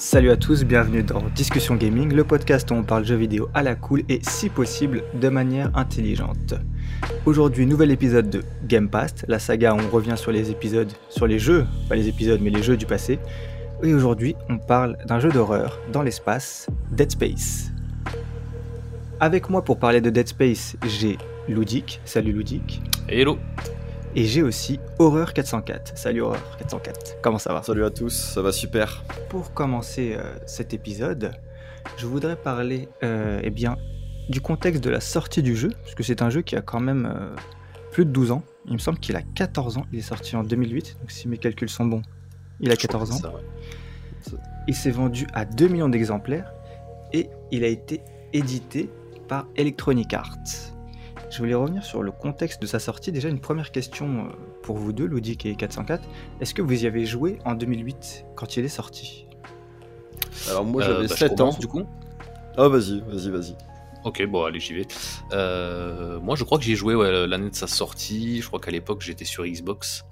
Salut à tous, bienvenue dans Discussion Gaming, le podcast où on parle jeux vidéo à la cool et si possible de manière intelligente. Aujourd'hui, nouvel épisode de Game Past, la saga où on revient sur les épisodes, sur les jeux, pas les épisodes mais les jeux du passé. Et aujourd'hui, on parle d'un jeu d'horreur dans l'espace, Dead Space. Avec moi pour parler de Dead Space, j'ai Ludic. Salut Ludic. Hello. Et j'ai aussi Horreur 404. Salut Horreur 404. Comment ça va? Salut à tous, ça va super. Pour commencer euh, cet épisode, je voudrais parler euh, eh bien, du contexte de la sortie du jeu, parce que c'est un jeu qui a quand même euh, plus de 12 ans. Il me semble qu'il a 14 ans. Il est sorti en 2008, donc si mes calculs sont bons, il a 14 ans. Il s'est vendu à 2 millions d'exemplaires et il a été édité par Electronic Arts. Je voulais revenir sur le contexte de sa sortie. Déjà, une première question euh, pour vous deux, Ludic et 404. Est-ce que vous y avez joué en 2008 quand il est sorti? Alors, moi, j'avais 7 euh, bah, ans. Du coup Ah, vas-y, vas-y, vas-y. Ok, bon, allez, j'y vais. Euh, moi, je crois que j'y ai joué l'année de sa sortie. Je crois qu'à l'époque, j'étais sur Xbox.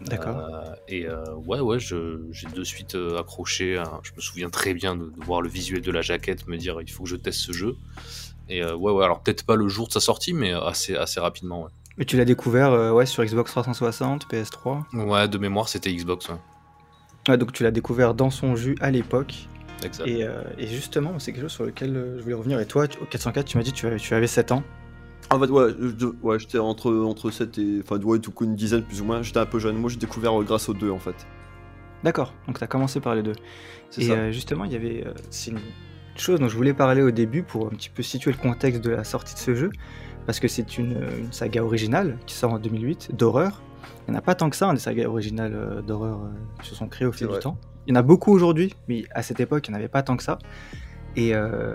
D'accord. et ouais, ouais, j'ai de suite accroché. Hein. Je me souviens très bien de, de, voir le visuel de la jaquette, me dire il faut que je teste ce jeu. Et euh, ouais, ouais, alors peut-être pas le jour de sa sortie, mais assez, assez rapidement, ouais. Et tu l'as découvert euh, ouais, sur Xbox 360, PS3 Ouais, de mémoire, c'était Xbox, ouais. Ouais, donc tu l'as découvère dans son jus à l'époque. Exact. Et, euh, et, justement, c'est quelque chose sur lequel je voulais revenir. Et toi, au 404, tu m'as dit que tu avais, tu avais 7 ans. En fait, ouais, ouais j'étais entre, entre 7 et. Enfin, ouais, tout coup, une dizaine plus ou moins. J'étais un peu jeune. Moi, j'ai découvert grâce aux deux, en fait. D'accord, donc tu as commencé par les deux. Et ça. justement, il y avait. c'est une chose dont je voulais parler au début pour un petit peu situer le contexte de la sortie de ce jeu, parce que c'est une, saga originale qui sort en 2008 d'horreur. Il n'y en a pas tant que ça, hein, des sagas originales euh, d'horreur euh, qui se sont créées au fil du temps. Il y en a beaucoup aujourd'hui, mais à cette époque, il n'y en avait pas tant que ça. Et, euh,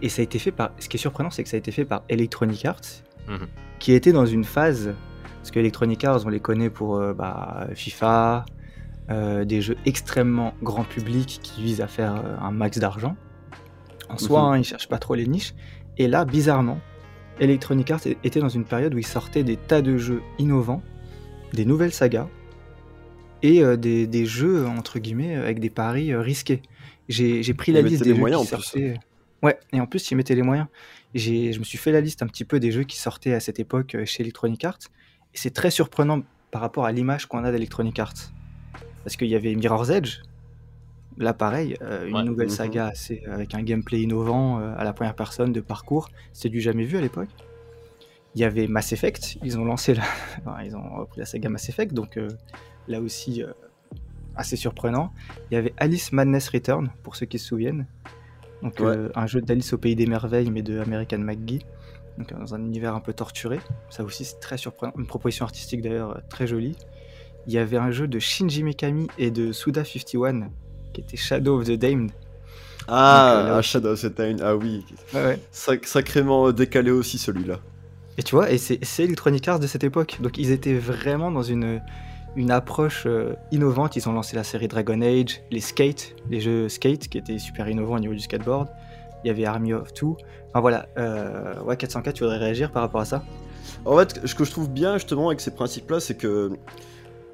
et, ça a été fait par. Ce qui est surprenant, c'est que ça a été fait par Electronic Arts, mhm. qui était dans une phase. Parce que Electronic Arts, on les connaît pour bah, FIFA, des jeux extrêmement grand public qui visent à faire un max d'argent. En soi, hein, ils cherchent pas trop les niches. Et là, bizarrement, Electronic Arts était dans une période où ils sortaient des tas de jeux innovants, des nouvelles sagas, et euh, des, jeux, entre guillemets, avec des paris euh, risqués. J'ai pris la liste des moyens jeux qui sortaient... Ouais, et en plus, ils mettaient les moyens. Je me suis fait la liste un petit peu des jeux qui sortaient à cette époque euh, chez Electronic Arts, et c'est très surprenant par rapport à l'image qu'on a d'Electronic Arts. Parce qu'il y avait Mirror's Edge, Là, pareil, euh, une nouvelle mhm. saga assez, avec un gameplay innovant euh, à la première personne de parcours. C'était du jamais vu à l'époque. Il y avait Mass Effect. Ils ont lancé la... ils ont repris la saga Mass Effect, donc euh, là aussi assez surprenant. Il y avait Alice Madness Return, pour ceux qui se souviennent. Donc un jeu d'Alice au pays des merveilles, mais de American McGee. Donc dans un univers un peu torturé. Ça aussi c'est très surprenant. Une proposition artistique d'ailleurs très jolie. Il y avait un jeu de Shinji Mikami et de Suda 51 qui était Shadow of the Damned. Ah, euh, ah, Shadow of the Damned, ah oui. sacrément décalé aussi celui-là. Et tu vois, et c'est Electronic Arts de cette époque. Donc ils étaient vraiment dans une, une approche euh, innovante. Ils ont lancé la série Dragon Age, les Skate, les jeux Skate qui étaient super innovants au niveau du skateboard. Il y avait Army of Two. Enfin voilà, euh, ouais, 404, tu voudrais réagir par rapport à ça? En fait, ce que je trouve bien justement avec ces principes-là, c'est que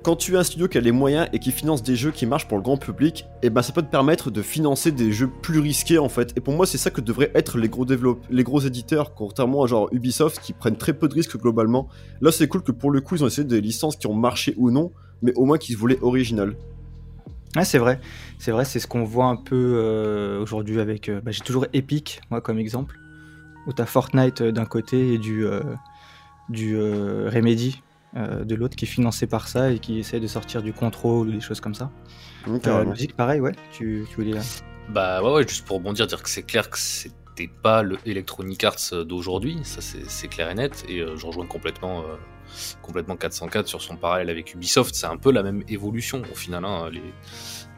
quand tu as un studio qui a les moyens et qui finance des jeux qui marchent pour le grand public, et eh ben ça peut te permettre de financer des jeux plus risqués en fait. Et pour moi, c'est ça que devraient être les gros les gros éditeurs, contrairement à genre Ubisoft qui prennent très peu de risques globalement. Là, c'est cool que pour le coup, ils ont essayé des licences qui ont marché ou non, mais au moins qu'ils se voulaient original. Ouais, c'est vrai, c'est vrai, c'est ce qu'on voit un peu euh, aujourd'hui avec. Euh, bah, j'ai toujours Epic, moi, comme exemple, où t'as Fortnite euh, d'un côté et du, du Remedy euh, de l'autre qui est financé par ça et qui essaie de sortir du contrôle ou des choses comme ça. Euh, logique, pareil, ouais, tu, tu voulais. Bah ouais, ouais, juste pour rebondir, dire que c'est clair que c'était pas le Electronic Arts d'aujourd'hui, ça c'est clair et net, et euh, je rejoins complètement, complètement 404 sur son parallèle avec Ubisoft, c'est un peu la même évolution au final. Hein, les,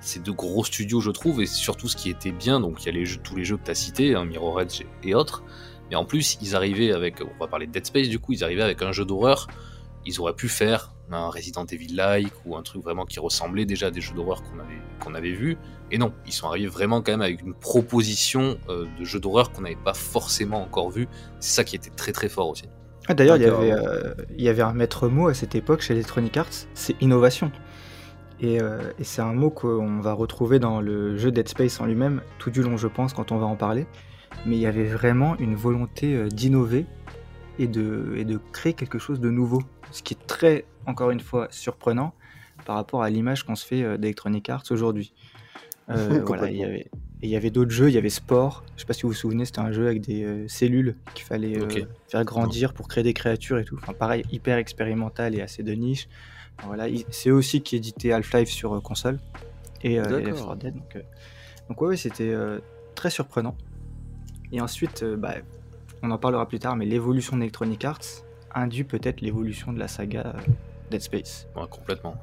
ces deux gros studios, je trouve, et surtout ce qui était bien, donc il y a les jeux, tous les jeux que tu as cités, hein, Mirror Edge et autres, mais en plus, ils arrivaient avec, on va parler de Dead Space du coup, ils arrivaient avec un jeu d'horreur ils auraient pu faire un Resident Evil-like ou un truc vraiment qui ressemblait déjà à des jeux d'horreur qu'on avait, qu'on avait vus. Et non, ils sont arrivés vraiment quand même avec une proposition euh, de jeux d'horreur qu'on n'avait pas forcément encore vu. C'est ça qui était très très fort aussi. Ah, d'ailleurs, il, y avait, euh, il y avait un maître mot à cette époque chez Electronic Arts, c'est innovation. Et, euh, et c'est un mot qu'on va retrouver dans le jeu Dead Space en lui-même, tout du long, je pense, quand on va en parler. Mais il y avait vraiment une volonté d'innover et de, et de créer quelque chose de nouveau. Ce qui est très, encore une fois, surprenant par rapport à l'image qu'on se fait euh, d'Electronic Arts aujourd'hui. Euh, voilà, il y avait, d'autres jeux, il y avait Sport, je sais pas si vous vous souvenez, c'était un jeu avec des euh, cellules qu'il fallait euh, faire grandir pour créer des créatures et tout. Enfin, pareil, hyper expérimental et assez de niche. Enfin, Voilà, il- c'est eux aussi qui éditait Half-Life sur euh, console et, euh. Left 4 Dead. Donc, euh, donc ouais, ouais, c'était euh, très surprenant. Et ensuite, euh, bah, on en parlera plus tard, mais l'évolution d'Electronic Arts induit peut-être l'évolution de la saga Dead Space. Ouais, complètement.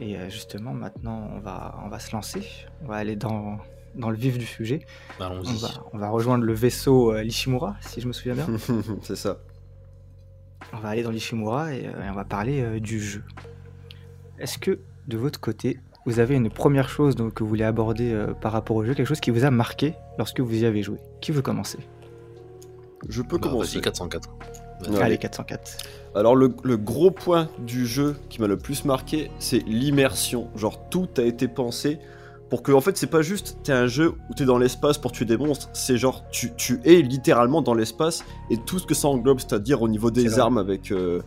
Et euh, justement, maintenant, on va, on va se lancer. On va aller dans, dans le vif du sujet. On Allons-y. va, on va rejoindre le vaisseau euh, l'Ishimura, si je me souviens bien. c'est ça. on va aller dans l'Ishimura et, euh, et on va parler euh, du jeu. Est-ce que, de votre côté, vous avez une première chose donc, que vous voulez aborder euh, par rapport au jeu, quelque chose qui vous a marqué lorsque vous y avez joué? Qui veut commencer? Je peux Bah, commencer. Vas-y, 404. Ouais. Allez, 404. Alors le, le gros point du jeu qui m'a le plus marqué, c'est l'immersion. Genre tout a été pensé pour que en fait c'est pas juste t'es un jeu où t'es dans l'espace pour tuer des monstres, c'est genre tu, tu es littéralement dans l'espace et tout ce que ça englobe, c'est-à-dire au niveau des armes avec euh,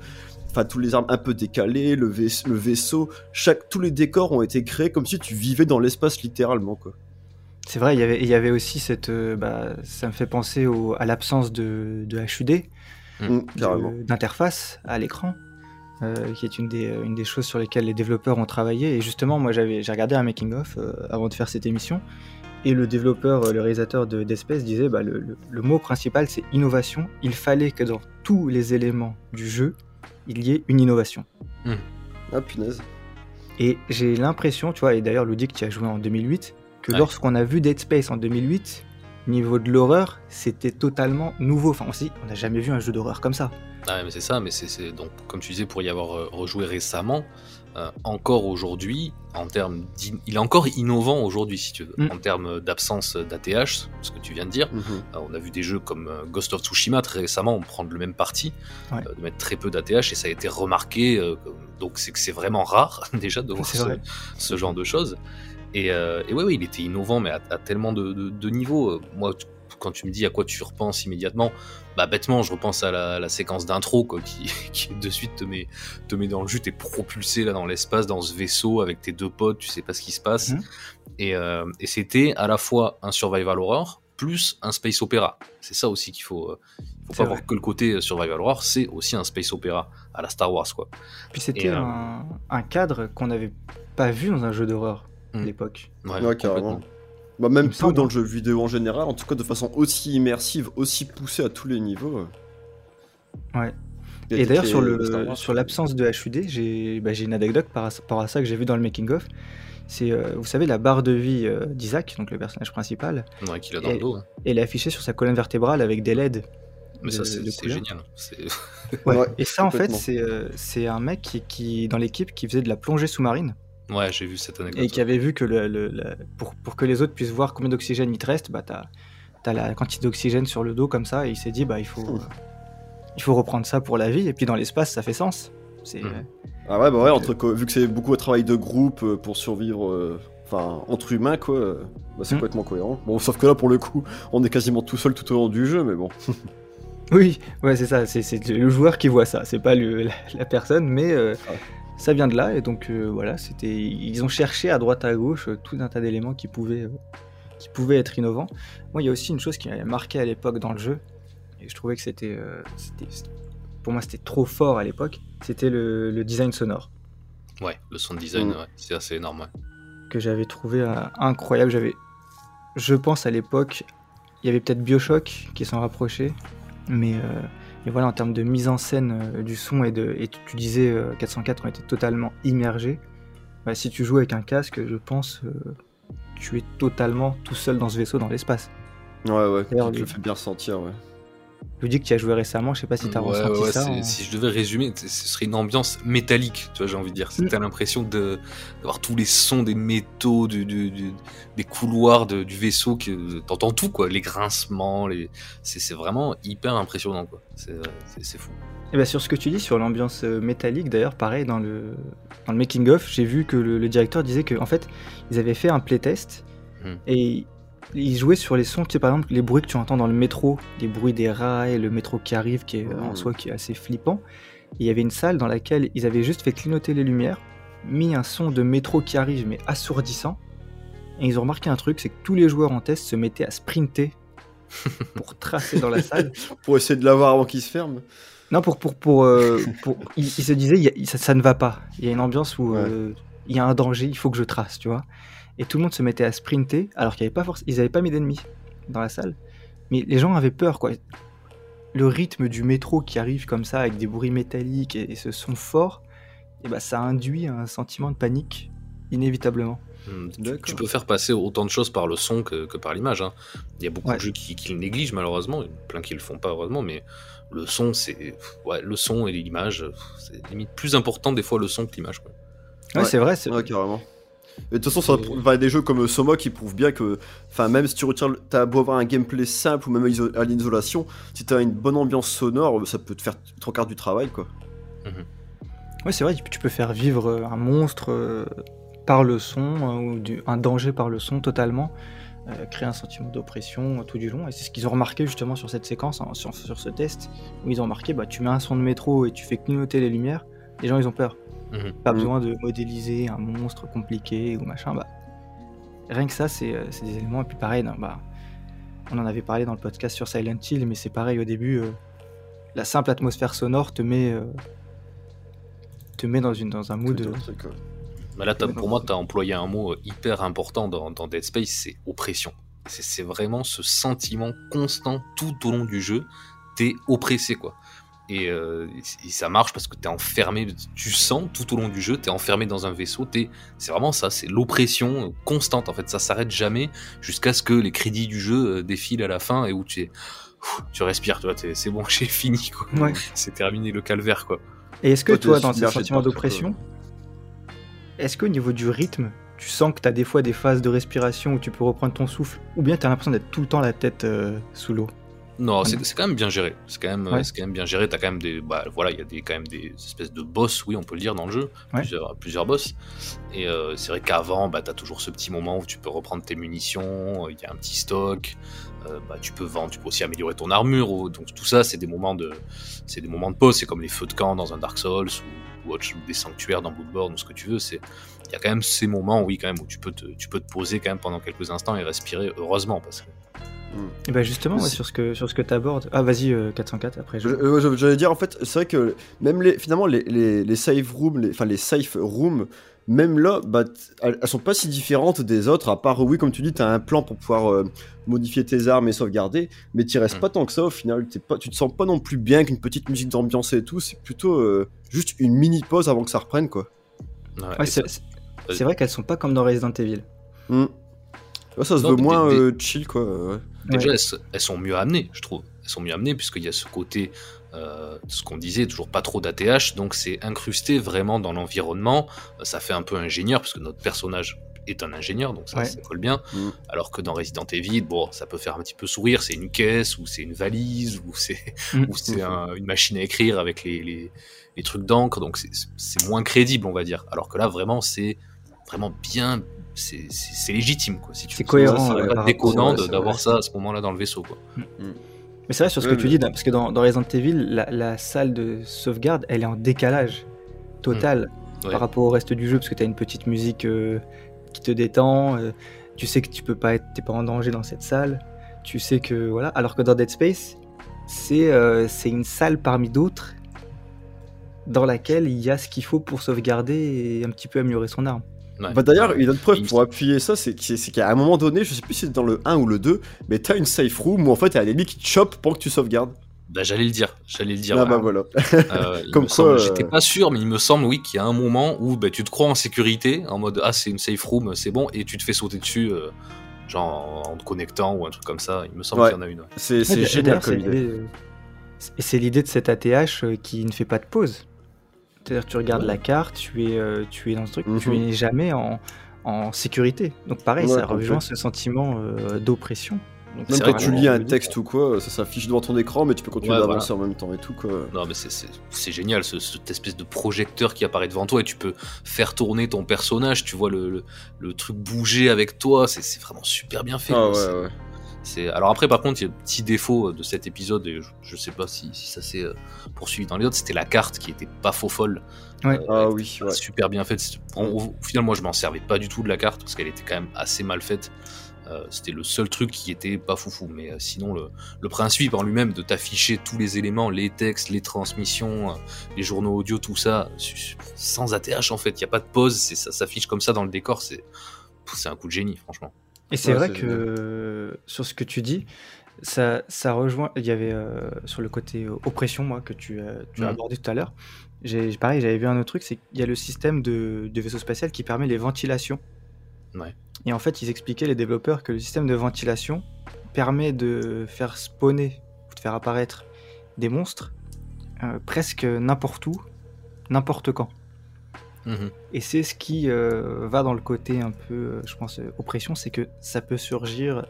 enfin tous les armes un peu décalées, le, vais- le vaisseau, chaque tous les décors ont été créés comme si tu vivais dans l'espace littéralement quoi. C'est vrai, il y avait- il y avait aussi cette. euh, bah, ça me fait penser au- à l'absence de, de HUD, Mm, de- carrément. d'interface à l'écran, euh, qui est une des, une des choses sur lesquelles les développeurs ont travaillé. Et justement, moi, j'avais, j'ai regardé un making-of euh, avant de faire cette émission, et le développeur, euh, le réalisateur de Dead Space disait bah, le, le- le mot principal, c'est innovation. Il fallait que dans tous les éléments du jeu, il y ait une innovation. Ah punaise. Et j'ai l'impression, tu vois, et d'ailleurs Ludic qui a joué en 2008, que Ouais. lorsqu'on a vu Dead Space en 2008, niveau de l'horreur, c'était totalement nouveau. Enfin, on n'a jamais vu un jeu d'horreur comme ça. Ah, mais c'est ça, mais c'est donc comme tu disais pour y avoir euh, rejoué récemment, euh, encore aujourd'hui, en termes, il est encore innovant aujourd'hui si tu veux, Mm. en termes d'absence d'ATH, ce que tu viens de dire. Mhm. Euh, on a vu des jeux comme Ghost of Tsushima très récemment on prend le même parti, Ouais. euh, de mettre très peu d'ATH et ça a été remarqué. donc c'est que c'est vraiment rare déjà de voir ce genre de choses. Et, euh, et ouais, ouais, il était innovant, mais à, à tellement de, de- de niveaux. Euh, Moi, tu- quand tu me dis à quoi tu repenses immédiatement, bah bêtement, je repense à la, la séquence d'intro quoi, qui, qui de suite te met, te met dans le jus, t'es propulsé là dans l'espace, dans ce vaisseau avec tes deux potes, tu sais pas ce qui se passe. Mhm. Et, euh, et c'était à la fois un survival horror plus un space opéra. C'est ça aussi qu'il faut. euh, faut pas vrai. voir que le côté survival horror, c'est aussi un space opéra à la Star Wars quoi. Puis c'était un cadre qu'on n'avait pas vu dans un jeu d'horreur Mm. l'époque. Ouais, Ouais, carrément. Bah, même peu dans le jeu vidéo en général, en tout cas de façon aussi immersive, aussi poussée à tous les niveaux. Ouais. Et d'ailleurs, sur, le, sur l'absence de HUD, j'ai bah, j'ai une anecdote par rapport à ça que j'ai vu dans le making-of. C'est, euh, vous savez, la barre de vie euh, d'Isaac, donc le personnage principal, Ouais, qu'il a dans le Et- dos. hein. elle est affichée sur sa colonne vertébrale avec des LED. Mais de- ça, c'est génial. C'est- Ouais. Ouais, Et ça, en fait, c'est euh, c'est un mec qui, qui, dans l'équipe, qui faisait de la plongée sous-marine Ouais, j'ai vu cette anecdote. et qui avait vu que le, le- pour, pour que les autres puissent voir combien d'oxygène il te reste, bah, t'as as la quantité d'oxygène sur le dos comme ça, et il s'est dit, bah, il faut, euh, il faut reprendre ça pour la vie, et puis dans l'espace, ça fait sens. C'est, Mhm. euh, Ah ouais, bah ouais, entre, co- vu que c'est beaucoup de travail de groupe euh, pour survivre, euh, enfin, entre humains, quoi, euh, bah, c'est Mm. complètement cohérent. Bon, sauf que là, pour le coup, on est quasiment tout seul tout au long du jeu, mais bon. Oui, ouais, c'est ça, c'est- c'est le joueur qui voit ça, c'est pas le- la, la personne, mais euh, Ouais. Ça vient de là, et donc euh, voilà, c'était, ils ont cherché à droite à gauche euh, tout un tas d'éléments qui pouvaient, euh, qui pouvaient être innovants. Moi, il y a aussi une chose qui m'avait marqué à l'époque dans le jeu, et je trouvais que c'était, pour moi, c'était trop fort à l'époque, c'était le, le design sonore, Ouais, le sound design, Mm. ouais, c'est assez énorme. ouais. que j'avais trouvé incroyable. J'avais, je pense à l'époque, il y avait peut-être Bioshock qui s'en rapprochait, mais, mais voilà, en termes de mise en scène euh, du son et de, et tu, disais euh, 404, on était totalement immergé. Bah, si tu joues avec un casque, je pense, euh, tu es totalement tout seul dans ce vaisseau dans l'espace. Ouais, ouais, tu te le fais bien ressentir, ouais. Je dis que tu as joué récemment, je sais pas si tu as Ouais, ressenti ouais, ça. en- Si je devais résumer, ce serait une ambiance métallique, tu vois, j'ai envie de dire. Mm. T'as l'impression d'avoir tous les sons des métaux, du, du- du- des couloirs de- du vaisseau, que t'entends tout, quoi. Les grincements, les... c'est vraiment hyper impressionnant, quoi. C'est fou. Et bah sur ce que tu dis sur l'ambiance euh, métallique, d'ailleurs, pareil, dans le, dans le making-of, j'ai vu que le, le directeur disait que en fait, ils avaient fait un playtest Hmm. et ils jouaient sur les sons, tu sais, par exemple, les bruits que tu entends dans le métro, les bruits des rails, le métro qui arrive, qui est euh, en soi qui est assez flippant. Et il y avait une salle dans laquelle ils avaient juste fait clignoter les lumières, mis un son de métro qui arrive, mais assourdissant. Et ils ont remarqué un truc, c'est que tous les joueurs en test se mettaient à sprinter pour tracer dans la salle. Pour essayer de l'avoir avant qu'il se ferme. Non, pour. pour, pour, euh, pour- il, il se il a- ça, ça ne va pas. Il y a une ambiance où Ouais. euh, il y a un danger, il faut que je trace, tu vois. Et tout le monde se mettait à sprinter, alors qu'ils n'avaient pas, forc- ils avaient pas mis d'ennemis dans la salle. Mais les gens avaient peur, quoi. Le rythme du métro qui arrive comme ça, avec des bruits métalliques et, et ce son fort, et bah, ça induit un sentiment de panique, inévitablement. Hmm, tu- peux faire passer autant de choses par le son que, que par l'image. hein. Il y a beaucoup Ouais. de jeux qui, qui le négligent malheureusement, il y en a plein qui le font pas heureusement, mais le son, c'est ouais, le son et l'image, c'est limite plus important des fois le son que l'image. quoi. Ouais, Ouais. c'est vrai. c'est- Ouais, carrément. De toute façon, ça Et- va- des jeux comme Soma qui prouvent bien que, enfin, même si tu retires, t'as beau avoir un gameplay simple ou même iso- à l'isolation, si t'as une bonne ambiance sonore, ça peut te faire trois quarts du travail, quoi. Ouais, c'est vrai, tu peux- faire vivre euh, un monstre euh, par le son, euh, ou du- un danger par le son totalement, euh, créer un sentiment d'oppression euh, tout du long. Et c'est ce qu'ils ont remarqué justement sur cette séquence, hein, sur, sur ce test, où ils ont remarqué, bah, tu mets un son de métro et tu fais clignoter les lumières, les gens ils ont peur. Mhm. Pas Mhm. besoin de modéliser un monstre compliqué ou machin. Bah, rien que ça, c'est euh, c'est des éléments. Et puis pareil, non, bah, on en avait parlé dans le podcast sur Silent Hill, mais c'est pareil au début. euh, la simple atmosphère sonore te met, euh, te met dans, une, dans un mood. Mais là, pour moi, tu as employé un mot hyper important dans, dans Dead Space, c'est oppression. C'est c'est vraiment ce sentiment constant tout au long du jeu, t'es oppressé quoi. Et, euh, et ça marche parce que t'es enfermé, tu sens tout au long du jeu, t'es enfermé dans un vaisseau, t'es- c'est vraiment ça, c'est l'oppression constante en fait, ça s'arrête jamais jusqu'à ce que les crédits du jeu euh, défilent à la fin et où tu es, tu respires, tu vois, t'es- c'est bon, j'ai fini quoi, Ouais. c'est terminé le calvaire quoi. Et est-ce que Toi, toi, dans ces sentiments d'oppression, est-ce qu'au niveau du rythme, tu sens que tu as des fois des phases de respiration où tu peux reprendre ton souffle, ou bien tu as l'impression d'être tout le temps la tête euh, sous l'eau? Non, c'est c'est quand même bien géré. C'est quand même, Ouais. c'est quand même bien géré. T'as quand même des, bah voilà, il y a des quand même des espèces de boss, oui, on peut le dire dans le jeu, Ouais. plusieurs, plusieurs boss. Et euh, c'est vrai qu'avant, bah t'as toujours ce petit moment où tu peux reprendre tes munitions, il y a un petit stock, euh, bah tu peux vendre, tu peux aussi améliorer ton armure. donc tout ça, c'est des moments de, c'est des moments de pause. C'est comme les feux de camp dans un Dark Souls ou, ou autre- ou des sanctuaires dans Bloodborne ou ce que tu veux. C'est, il y a quand même ces moments, oui, quand même où tu peux te, tu peux te poser quand même pendant quelques instants et respirer. Heureusement, parce que Et bah justement, ouais, sur ce que, sur ce que tu abordes. Ah, vas-y, euh, 404, après je. Je- euh, je- J'allais dire en fait, c'est vrai que même les, finalement les, les, les save rooms, les, enfin les safe rooms, même là, bah, elles, elles sont pas si différentes des autres. À part oui, comme tu dis, t'as un plan pour pouvoir euh, modifier tes armes et sauvegarder, mais t'y restes Mm. pas tant que ça au final. T'es pas, tu te sens pas non plus bien qu'une petite musique d'ambiance et tout. C'est plutôt euh, juste une mini pause avant que ça reprenne quoi. ouais, Ouais, et c'est vrai qu'elles sont pas comme dans Resident Evil. Mm. Ouais, ça se Non, veut moins des- euh, chill quoi. ouais. Déjà, Ouais. elles, elles sont mieux amenées, je trouve. Elles sont mieux amenées puisqu'il y a ce côté, euh, ce qu'on disait, toujours pas trop d'ATH, donc c'est incrusté vraiment dans l'environnement. Euh, Ça fait un peu ingénieur puisque notre personnage est un ingénieur, donc ça, Ouais. ça colle bien. Mm. Alors que dans Resident Evil, bon, ça peut faire un petit peu sourire, c'est une caisse ou c'est une valise ou c'est Mm. ou c'est un- une machine à écrire avec les, les, les trucs d'encre, donc c'est- moins crédible, on va dire. Alors que là, vraiment, c'est vraiment bien. C'est légitime, quoi. Si tu C'est cohérent, ouais, c'est pas déconnant d'avoir ça à ce moment-là dans le vaisseau, quoi. Mais c'est vrai sur ce Ouais, que tu dis, parce que dans, dans Resident Evil, la, la salle de sauvegarde, elle est en décalage total Ouais. par rapport au reste du jeu, parce que tu as une petite musique euh, qui te détend, euh, tu sais que tu peux pas être, t'es pas en danger dans cette salle, tu sais que voilà. Alors que dans Dead Space, c'est euh, c'est une salle parmi d'autres dans laquelle il y a ce qu'il faut pour sauvegarder et un petit peu améliorer son arme. Ouais. Bah d'ailleurs, une autre preuve pour appuyer ça, c'est que- c'est qu'à un moment donné, je sais plus si c'est dans le 1 ou le 2, mais t'as une safe room où en fait t'as un ennemi qui te chope pour que tu sauvegardes. Bah, j'allais le dire, j'allais le dire. ah bah voilà. Euh, Comme me quoi, semble- euh, J'étais pas sûr, mais il me semble, oui, qu'il y a un moment où bah, tu te crois en sécurité, en mode ah c'est une safe room, c'est bon, et tu te fais sauter dessus, euh, genre en, te connectant ou un truc comme ça. Il me semble Ouais. qu'il y en a une. ouais. C'est Ouais, génial comme idée. c'est l'idée de cet ATH qui ne fait pas de pause. C'est-à-dire que tu regardes la carte, tu es, euh, tu es dans ce truc, tu Mhm. n'es jamais en, en sécurité. Donc pareil, Ouais, ça rejoint ce sentiment euh, d'oppression. Même quand tu lis un texte ou quoi, ça s'affiche devant ton écran, mais tu peux continuer Ouais, d'avancer en même temps et tout quoi. Non, mais c'est- génial, ce, cette espèce de projecteur qui apparaît devant toi et tu peux faire tourner ton personnage, tu vois le, le, le truc bouger avec toi, c'est vraiment super bien fait. Ah quoi. C'est- ouais, ouais. C'est alors après par contre il y a un petit défaut de cet épisode et je, je sais pas si, si ça s'est euh, poursuivi dans les autres. C'était la carte qui était pas faux folle. Ouais. Ah elle oui, ouais. super bien faite. Au, final moi je m'en servais pas du tout de la carte parce qu'elle était quand même assez mal faite. Euh, c'était le seul truc qui était pas foufou mais euh, sinon le, le principe en lui-même de t'afficher tous les éléments les textes les transmissions euh, les journaux audio tout ça sans ATH en fait. Il y a pas de pause c'est ça s'affiche comme ça dans le décor c'est c'est un coup de génie franchement Et c'est Ouais, vrai que sur ce que tu dis, ça, ça rejoint. Il y avait euh, sur le côté euh, oppression, moi, que tu, euh, tu as Mhm. abordé tout à l'heure. J'ai, pareil, j'avais vu un autre truc, c'est qu'il y a le système de, de vaisseau spatial qui permet les ventilations. Ouais. Et en fait, ils expliquaient, les développeurs, que le système de ventilation permet de faire spawner, ou de faire apparaître des monstres euh, presque n'importe où, n'importe quand. Mhm. Et c'est ce qui euh, va dans le côté un peu, euh, je pense, euh, oppression, c'est que ça peut surgir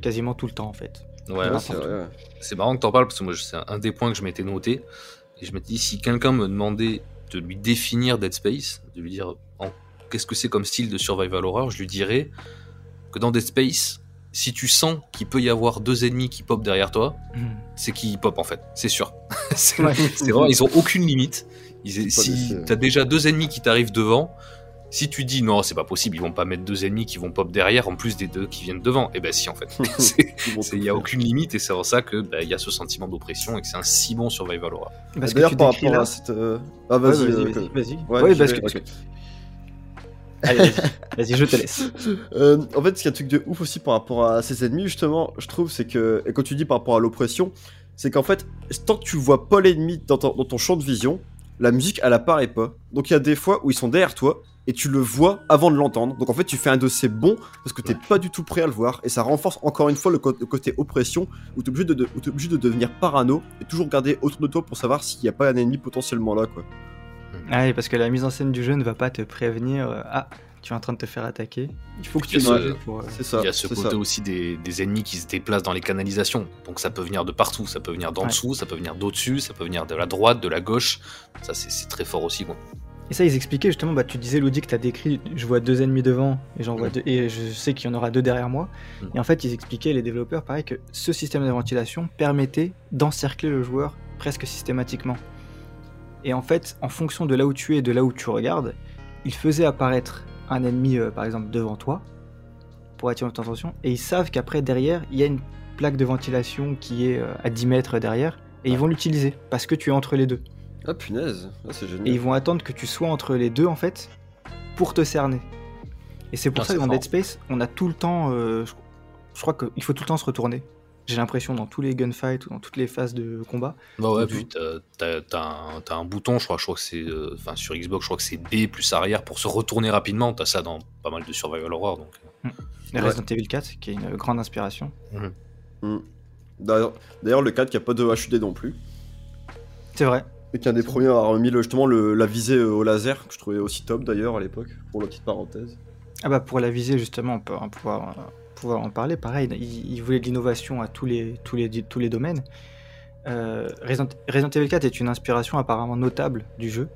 quasiment tout le temps en fait. ouais, c'est vrai, ouais. C'est marrant que t'en parles parce que moi c'est un des points que je m'étais noté et je me dis si quelqu'un me demandait de lui définir Dead Space, de lui dire en- qu'est-ce que c'est comme style de survival horror, je lui dirais que dans Dead Space, si tu sens qu'il peut y avoir deux ennemis qui pop derrière toi, c'est qu'ils pop en fait, c'est sûr. c'est Ouais. c'est vraiment, ils ont aucune limite. Ils- si d'essai. t'as déjà deux ennemis qui t'arrivent devant, si tu dis non, c'est pas possible, ils vont pas mettre deux ennemis qui vont pop derrière en plus des deux qui viennent devant, et ben si en fait. Il n'y a aucune limite et c'est pour ça que bah, il y a ce sentiment d'oppression et que c'est un si bon survival horror. Parce que tu par rapport là. à cette. euh, Ah, Ouais, vas-y, vas-y, euh, vas-y, vas-y. Ouais, Ouais, je parce vais- que- ok. Allez, vas-y, vas-y, je te laisse. Euh, en fait, ce qui est un truc de ouf aussi par rapport à ses ennemis, justement, je trouve, c'est que, et quand tu dis par rapport à l'oppression, c'est qu'en fait, tant que tu vois pas l'ennemi dans ton, dans ton champ de vision, la musique, elle apparaît pas. Donc il y a des fois où ils sont derrière toi, et tu le vois avant de l'entendre. Donc en fait, tu fais un dossier bon, parce que t'es pas du tout prêt à le voir, et ça renforce encore une fois le, co- le côté oppression, où t'es obligé, de, de- où t'es obligé de devenir parano, et toujours regarder autour de toi pour savoir s'il y a pas un ennemi potentiellement là, quoi. Ah oui, parce que la mise en scène du jeu ne va pas te prévenir. euh, ah, tu es en train de te faire attaquer. Il faut que tu le pour. euh, C'est ça. il y a ce côté ça. aussi des, des ennemis qui se déplacent dans les canalisations. Donc ça peut venir de partout, ça peut venir d'en Ouais. dessous, ça peut venir d'au-dessus, ça peut venir de la droite, de la gauche. Ça c'est très fort aussi. Quoi. Et ça, ils expliquaient justement, bah, tu disais, Lodi, que tu as décrit, je vois deux ennemis devant, et, j'en vois Mm. deux, et je sais qu'il y en aura deux derrière moi. Mm. Et en fait, ils expliquaient, les développeurs, pareil, que ce système de ventilation permettait d'encercler le joueur presque systématiquement. Et en fait, en fonction de là où tu es et de là où tu regardes, il faisait apparaître un ennemi, euh, par exemple, devant toi, pour attirer ton attention, et ils savent qu'après, derrière, il y a une plaque de ventilation qui est euh, à 10 mètres derrière, et ils vont l'utiliser, parce que tu es entre les deux. Ah punaise, ah, c'est génial. Et ils vont attendre que tu sois entre les deux en fait pour te cerner. Et c'est pour Ah, ça que dans. Dead Space, on a tout le temps. euh, je, je crois qu'il faut tout le temps se retourner. J'ai l'impression dans tous les gunfights ou dans toutes les phases de combat. Bah ouais, puis t'as- t'as t'as un, t'as un bouton, je crois, je crois que c'est. euh, Enfin sur Xbox, je crois que c'est B plus arrière pour se retourner rapidement. T'as ça dans pas mal de survival horror. Donc. Et Ouais. Resident Evil 4, qui est une grande inspiration. Hmm. D'ailleurs, d'ailleurs, le 4 qui a pas de HUD non plus. C'est vrai. Et qui est un des premiers à avoir mis le- justement le- la visée euh, au laser, que je trouvais aussi top d'ailleurs à l'époque, pour la petite parenthèse. Ah bah pour la visée justement, on peut on va pouvoir, euh, pouvoir en parler. Pareil, ils voulaient de l'innovation à tous les, tous les, tous les domaines. Euh, Resident, Resident Evil 4 est une inspiration apparemment notable du jeu.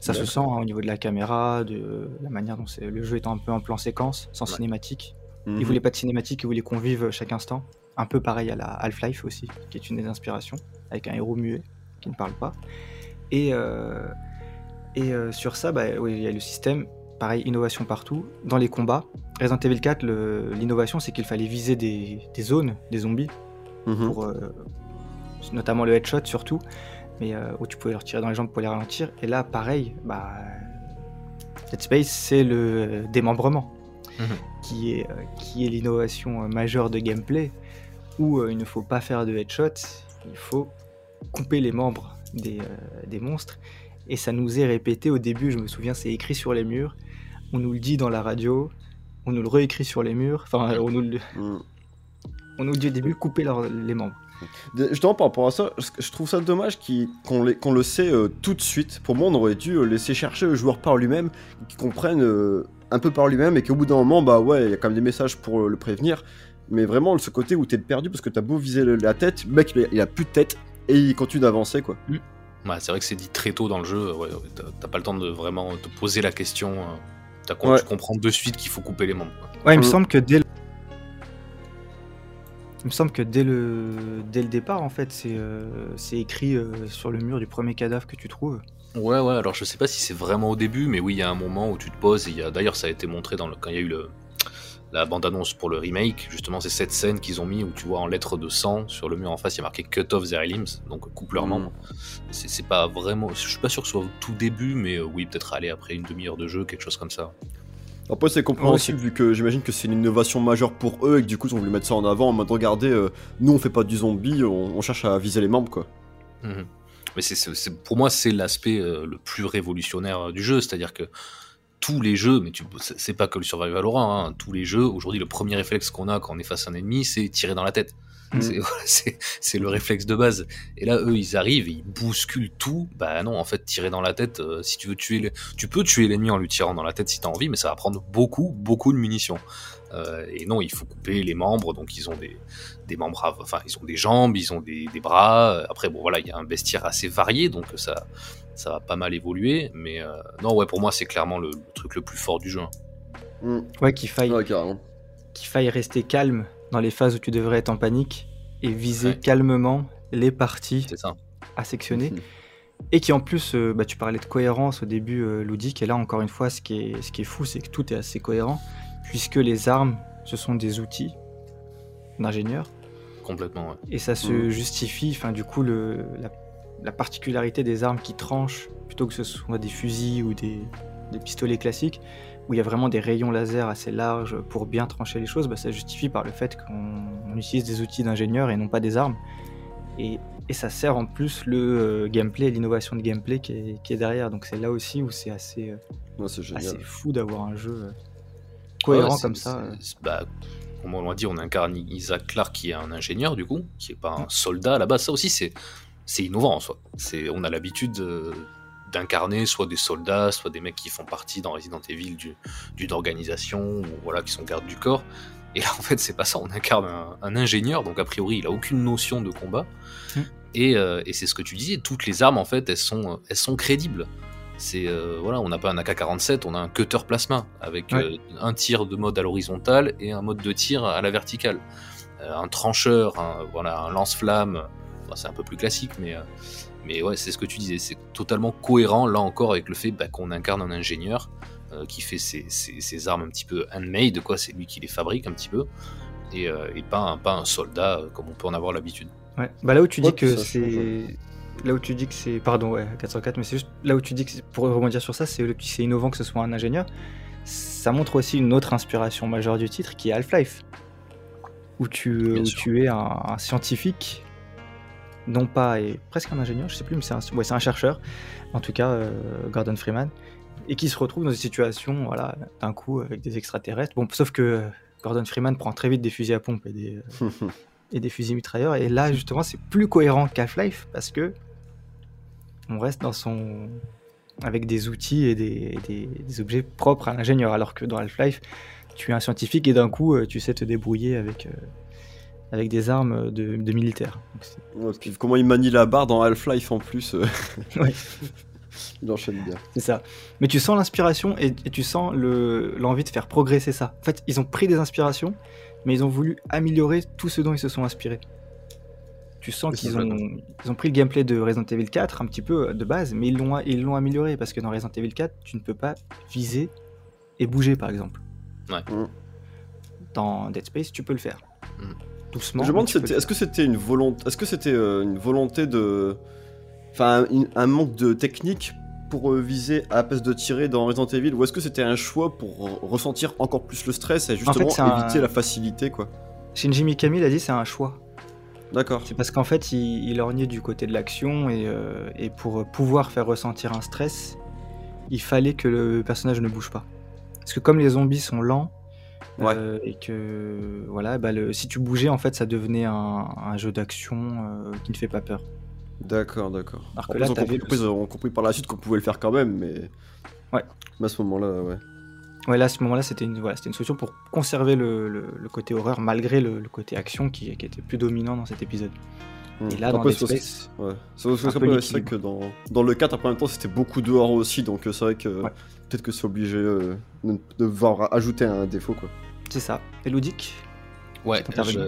Ça se sent hein, au niveau de la caméra, de la manière dont le jeu est un peu en plan séquence, sans Ouais. cinématique. Mhm. Ils voulaient pas de cinématique, ils voulaient qu'on vive chaque instant. Un peu pareil à la Half-Life aussi, qui est une des inspirations, avec un héros muet qui ne parle pas. Et, euh, et euh, sur ça, bah, oui, il y a le système, pareil, innovation partout. Dans les combats, Resident Evil 4, le- l'innovation, c'est qu'il fallait viser des, des zones, des zombies, Mhm. pour, euh, notamment le headshot surtout, mais euh, où tu pouvais leur tirer dans les jambes pour les ralentir. Et là, pareil, bah, Dead Space, c'est le démembrement, Mhm. qui est, euh, qui est l'innovation majeure de gameplay, où il ne faut pas faire de headshot, il faut couper les membres des, des monstres. Et ça nous est répété au début, je me souviens, c'est écrit sur les murs, on nous le dit dans la radio, on nous le réécrit sur les murs, enfin, on nous le, Mhm. on nous dit au début couper leur- les membres. Justement, par rapport à ça, je trouve ça dommage qu'on le sait euh, tout de suite. Pour moi, on aurait dû euh, laisser chercher le joueur par lui-même, qu'il comprenne euh, un peu par lui-même, et qu'au bout d'un moment, bah ouais, il y a quand même des messages pour euh, le prévenir. Mais vraiment, ce côté où t'es perdu parce que t'as beau viser le- la tête, le mec, il a, il a plus de tête, et il continue d'avancer, quoi. Ouais, c'est vrai que c'est dit très tôt dans le jeu. ouais, T'as pas le temps de vraiment te poser la question. T'as con- Ouais. Tu comprends de suite qu'il faut couper les membres. quoi. Ouais, il me Mm. semble que dès le... Il me semble que dès le, dès le départ, en fait, c'est euh, c'est écrit euh, sur le mur du premier cadavre que tu trouves. Ouais, ouais, alors je sais pas si c'est vraiment au début, mais oui, il y a un moment où tu te poses, et il y a d'ailleurs ça a été montré dans le, quand il y a eu le, la bande-annonce pour le remake, justement c'est cette scène qu'ils ont mis où tu vois en lettres de sang sur le mur en face, il y a marqué Cut off their limbs, donc coupe leurs membres. C'est c'est pas vraiment, je suis pas sûr que ce soit au tout début, mais euh, oui, peut-être aller après une demi-heure de jeu, quelque chose comme ça. Après, c'est compréhensible vu que j'imagine que c'est une innovation majeure pour eux et que du coup, ils ont voulu mettre ça en avant en mode regardez, euh, nous on fait pas du zombie, on, on cherche à viser les membres, quoi. Mhm. Mais c'est, pour moi, c'est l'aspect euh, le plus révolutionnaire du jeu, c'est-à-dire que tous les jeux, mais tu, c'est pas que le survival horror, hein, tous les jeux, aujourd'hui, le premier réflexe qu'on a quand on est face à un ennemi, c'est tirer dans la tête. Mm. C'est, le réflexe de base. Et là, eux, ils arrivent ils bousculent tout. Bah non, en fait, tirer dans la tête, euh, si tu veux tuer, tu peux tuer l'ennemi en lui tirant dans la tête si t'as envie, mais ça va prendre beaucoup, beaucoup de munitions. Euh, et non, il faut couper les membres, donc ils ont des, des membres, à- enfin ils ont des jambes, ils ont des, des bras. Après bon voilà, il y a un bestiaire assez varié, donc ça, ça va pas mal évoluer. Mais euh, non ouais, pour moi c'est clairement le, le truc le plus fort du jeu. hein. Mm. Ouais, qu'il faille, Ouais, carrément. qu'il faille rester calme dans les phases où tu devrais être en panique et viser Ouais. calmement les parties C'est ça. à sectionner. Mhm. Et qui en plus, euh, bah, tu parlais de cohérence au début, euh, ludique, et là encore une fois, ce qui est, ce qui est fou, c'est que tout est assez cohérent, puisque les armes, ce sont des outils d'ingénieurs, Complètement. Ouais. et ça se Mhm. justifie, enfin du coup, le, la, la particularité des armes qui tranchent, plutôt que ce soit des fusils ou des, des pistolets classiques, où il y a vraiment des rayons laser assez larges pour bien trancher les choses, bah, ça justifie par le fait qu'on on utilise des outils d'ingénieurs et non pas des armes. Et, et ça sert en plus le euh, gameplay, l'innovation de gameplay qui est, qui est derrière. Donc c'est là aussi où c'est assez, euh, Ouais, assez fou d'avoir un jeu euh, cohérent Ouais, comme ça. euh. bah, comme on l'a dit, on incarne Isaac Clarke qui est un ingénieur du coup, qui est pas un soldat à la base. Ça aussi c'est c'est innovant en soi. C'est on a l'habitude euh, d'incarner soit des soldats, soit des mecs qui font partie dans Resident Evil du- d'une organisation ou voilà qui sont gardes du corps. Et là en fait c'est pas ça. On incarne un, un ingénieur donc a priori il a aucune notion de combat. Mm. Et, euh, et c'est ce que tu disais. Toutes les armes en fait elles sont elles sont crédibles. C'est euh, voilà, on n'a pas un AK-47, on a un cutter plasma avec Ouais. euh, un tir de mode à l'horizontale et un mode de tir à la verticale. Euh, un trancheur, un, voilà, un lance-flamme, Enfin, c'est un peu plus classique, mais euh, mais ouais, c'est ce que tu disais, c'est totalement cohérent là encore avec le fait bah, qu'on incarne un ingénieur euh, qui fait ses, ses- ses armes un petit peu handmade, quoi, c'est lui qui les fabrique un petit peu. Et, euh, et pas, un, pas un soldat comme on peut en avoir l'habitude. Ouais. Bah là où tu Ouais, dis que c'est. Là où tu dis que c'est. Pardon, ouais, 404, mais c'est juste là où tu dis que pour rebondir sur ça, c'est innovant que ce soit un ingénieur. Ça montre aussi une autre inspiration majeure du titre qui est Half-Life. Où tu, où tu es un, un scientifique, non pas et presque un ingénieur, je sais plus, mais c'est un, ouais, un chercheur, en tout cas euh, Gordon Freeman, et qui se retrouve dans une situation, voilà, d'un coup avec des extraterrestres. Bon, sauf que euh, Gordon Freeman prend très vite des fusils à pompe et des, euh, et des fusils mitrailleurs. Et là, justement, c'est plus cohérent qu'Half-Life parce que on reste dans son avec des outils et des, des- des objets propres à l'ingénieur, alors que dans Half-Life, tu es un scientifique et d'un coup, euh, tu sais te débrouiller avec euh, avec des armes de, de militaires. Donc, c'est- Ouais, puis comment il manie la barre dans Half-Life en plus. euh, Ouais. il enchaîne bien. C'est ça. Mais tu sens l'inspiration et, et tu sens le- l'envie de faire progresser ça. En fait, ils ont pris des inspirations, mais ils ont voulu améliorer tout ce dont ils se sont inspirés. Tu sens qu'ils ont, vrai. ils ont pris le gameplay de Resident Evil 4 un petit peu euh, de base, mais ils l'ont ils l'ont amélioré parce que dans Resident Evil 4, tu ne peux pas viser et bouger par exemple. Ouais. Mm. Dans Dead Space, tu peux le faire. Mm. Doucement. Je me demande, est-ce que c'était une volonté, est-ce que c'était euh, une volonté de, enfin, un manque de technique pour euh, viser à la place de tirer dans Resident Evil, ou est-ce que c'était un choix pour re- ressentir encore plus le stress et justement un- éviter la facilité, quoi? Shinji Mikami l'a dit, c'est un choix. D'accord. C'est parce qu'en fait, il, il orgnait du côté de l'action et, euh, et pour pouvoir faire ressentir un stress, il fallait que le personnage ne bouge pas. Parce que comme les zombies sont lents, Ouais. Euh, et que voilà, bah, le, si tu bougeais, en fait, ça devenait un, un jeu d'action euh, qui ne fait pas peur. D'accord, d'accord. Alors que là, t'avais compris, le- compris par la suite qu'on pouvait le faire quand même, mais. Ouais. Mais à ce moment-là, ouais. Ouais, là, à ce moment-là, c'était une, voilà, c'était une solution pour conserver le, le- le côté horreur malgré le, le côté action qui, qui était plus dominant dans cet épisode. Et là, dans Dead c'est- Space, ouais. C'est vrai- que dans, dans le 4, après, en même temps, c'était beaucoup dehors aussi, donc euh, c'est vrai que Ouais. peut-être que c'est obligé euh, de, de devoir ajouter un défaut, quoi. c'est ça. Et Ludic Ouais,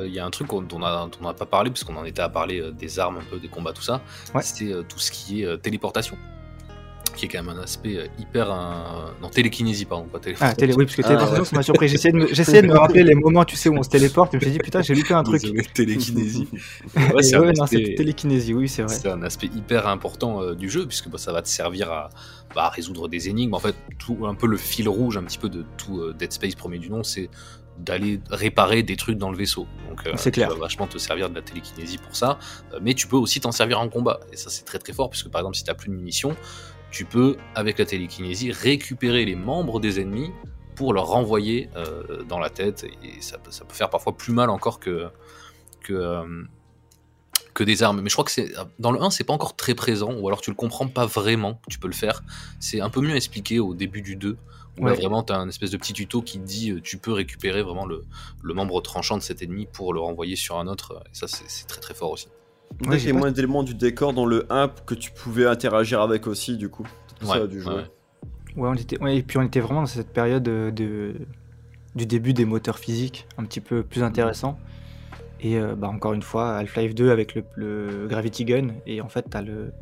il y a un truc dont on a- dont on n'a pas parlé, puisqu'on en était à parler euh, des armes, un peu des combats, tout ça. Ouais. C'est euh, tout ce qui est euh, téléportation. Qui est quand même un aspect euh, hyper. euh, Non, télékinésie, pardon, pas téléportation. Ah, télé, oui, parce que Ah, téléportation, ouais. ça m'a surpris. J'essayais de, me- j'essayais de me rappeler les moments, tu sais, où on se téléporte, et je me suis dit, putain, j'ai loupé un truc. Désolé, télékinésie. Ouais, c'est ouais, aspect- télékinésie, oui, c'est vrai. C'est un aspect hyper important euh, du jeu puisque bah, ça va te servir à, bah, à résoudre des énigmes. En fait, tout, un peu le fil rouge un petit peu de tout euh, Dead Space premier du nom, c'est d'aller réparer des trucs dans le vaisseau. Donc, euh, C'est clair. Tu vas vachement te servir de la télékinésie pour ça, Euh, mais tu peux aussi t'en servir en combat. Et ça, c'est très très fort puisque par exemple, si t'as plus de munitions, tu peux avec la télékinésie récupérer les membres des ennemis pour leur renvoyer euh, dans la tête et ça, peut- ça peut faire parfois plus mal encore que que euh, que des armes. Mais je crois que c'est dans le 1, c'est pas encore très présent, ou alors tu le comprends pas vraiment tu peux le faire. C'est un peu mieux expliqué au début du 2, où là vraiment tu as un espèce de petit tuto qui dit euh, tu peux récupérer vraiment le, le membre tranchant de cet ennemi pour le renvoyer sur un autre. Et ça, c'est très très fort aussi. Ouais, qu'il y a moins d'éléments du décor dans le 1 que tu pouvais interagir avec aussi, du coup. Que ça a dû jouer. ouais. Ouais, on était, ouais, et puis on était vraiment dans cette période euh, de, du début des moteurs physiques, un petit peu plus intéressant. Et euh, bah, encore une fois, Half-Life 2 avec le, le Gravity Gun, et en fait, t'as le.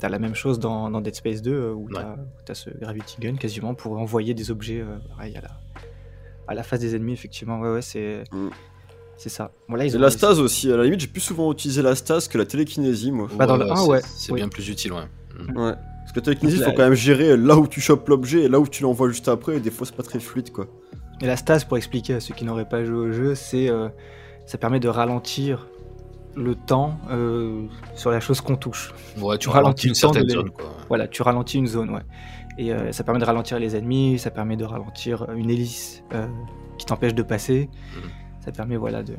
T'as la même chose dans, dans Dead Space 2 euh, où Ouais. t'as as ce Gravity Gun quasiment pour envoyer des objets euh, pareil, à, la, à la face des ennemis, effectivement. Ouais, ouais, c'est Mm. C'est ça. Bon, là, ils Et ont la stase aussi, à la limite, j'ai plus souvent utilisé la stase que la télékinésie, moi. Bah, dans le un, c'est- ouais. C'est Oui. bien plus utile, ouais. Mm. Ouais. Parce que la télékinésie, il faut quand même gérer là où tu chopes l'objet et là où tu l'envoies juste après, et des fois, c'est pas très fluide, quoi. Et la stase, pour expliquer à ceux qui n'auraient pas joué au jeu, c'est euh, ça permet de ralentir le temps euh, sur la chose qu'on touche. Ouais, tu On ralentis une certaine zone, quoi. Voilà, tu ralentis une zone, ouais. Et euh, ça permet de ralentir les ennemis, ça permet de ralentir une hélice euh, qui t'empêche de passer. Mhm. Ça permet, voilà, de,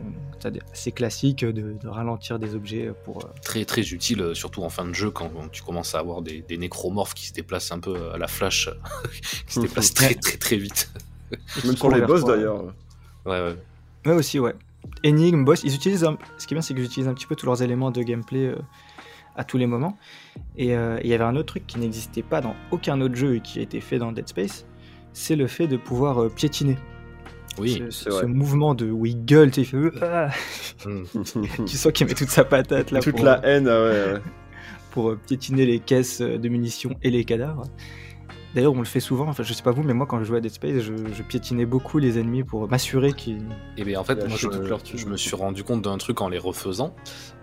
c'est classique de, de ralentir des objets pour. euh, Très très utile, euh, surtout en fin de jeu quand tu commences à avoir des, des nécromorphes qui se déplacent un peu à la flash, qui se déplacent très très très vite. Même sur courent les boss, d'ailleurs. Ouais, ouais. Ouais, aussi, ouais. Énigme, boss, ils utilisent. un- Ce qui est bien, c'est qu'ils utilisent un petit peu tous leurs éléments de gameplay euh, à tous les moments. Et euh, il y avait un autre truc qui n'existait pas dans aucun autre jeu et qui a été fait dans Dead Space c'est le fait de pouvoir euh, piétiner. Oui. ce, mouvement de où il gueule, tu sais, il fait. euh, ah Mm. tu sens qu'il met toute sa patate là Toute pour, la haine, ah ouais, ouais. pour euh, piétiner les caisses euh, de munitions et les cadavres. D'ailleurs, on le fait souvent, enfin je sais pas vous, mais moi quand je jouais à Dead Space, je, je piétinais beaucoup les ennemis pour m'assurer qu'ils. Et bien en fait, a moi, je, me suis rendu compte d'un truc en les refaisant.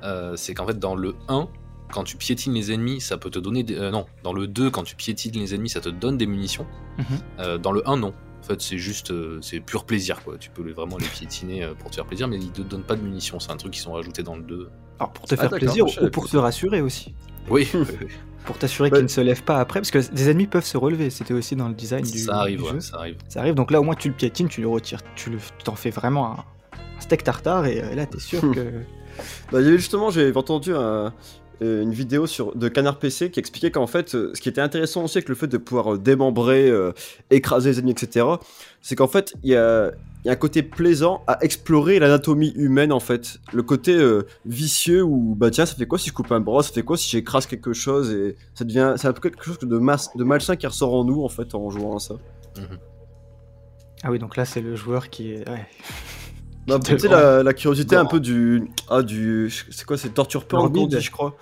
euh, c'est qu'en fait, dans le 1, quand tu piétines les ennemis, ça peut te donner des. euh, non, dans le 2, quand tu piétines les ennemis, ça te donne des munitions. Mhm. Euh, dans le 1, non. En fait, c'est juste. euh, c'est pur plaisir, quoi. Tu peux vraiment les piétiner euh, pour te faire plaisir, mais ils te donnent pas de munitions. C'est un truc qui sont rajoutés dans le 2. Alors pour te Ah, faire plaisir ou pour te rassurer aussi. Oui, Pour t'assurer Bah- qu'ils ne se lèvent pas après, parce que des ennemis peuvent se relever, c'était aussi dans le design du, ça arrive, du ouais, jeu. ça arrive. Ça arrive, donc là au moins tu le piétines, tu le retires, tu le- t'en fais vraiment un, un steak tartare et euh, là t'es sûr que. Bah, il y avait justement, j'ai entendu un- une vidéo sur, de Canard PC qui expliquait qu'en fait, euh, ce qui était intéressant aussi avec le fait de pouvoir euh, démembrer, euh, écraser les ennemis, etc., c'est qu'en fait, il y a, il y a un côté plaisant à explorer l'anatomie humaine, en fait. Le côté euh, vicieux où, bah tiens, ça fait quoi si je coupe un bras, ça fait quoi si j'écrase quelque chose, et ça devient, c'est un peu quelque chose de, mas- de malsain qui ressort en nous, en fait, en jouant à ça. Mhm. Ah oui, donc là c'est le joueur qui est. Ouais. Bah, Qui tu sais, la, la curiosité un peu du. Ah, du. C'est quoi, c'est torture porn qu'on dit, je crois.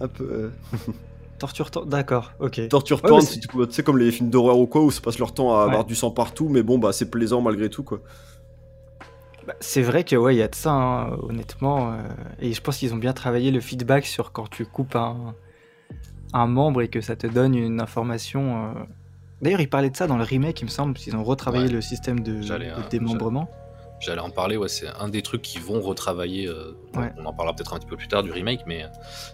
Un peu. euh, Torture, tor- d'accord, ok. Torture Ouais, porn, c'est tu sais, comme les films d'horreur ou quoi, où ça passe leur temps à avoir Ouais. du sang partout, mais bon, bah, c'est plaisant malgré tout, quoi. Bah, c'est vrai que ouais, il y a de ça, hein, honnêtement. euh, et je pense qu'ils ont bien travaillé le feedback sur quand tu coupes un, un membre et que ça te donne une information. euh. D'ailleurs, ils parlaient de ça dans le remake, il me semble, parce qu'ils ont retravaillé Ouais. le système de, euh, démembrement. J'allais en parler, ouais, c'est un des trucs qui vont retravailler. euh, Ouais. On en parlera peut-être un petit peu plus tard du remake, mais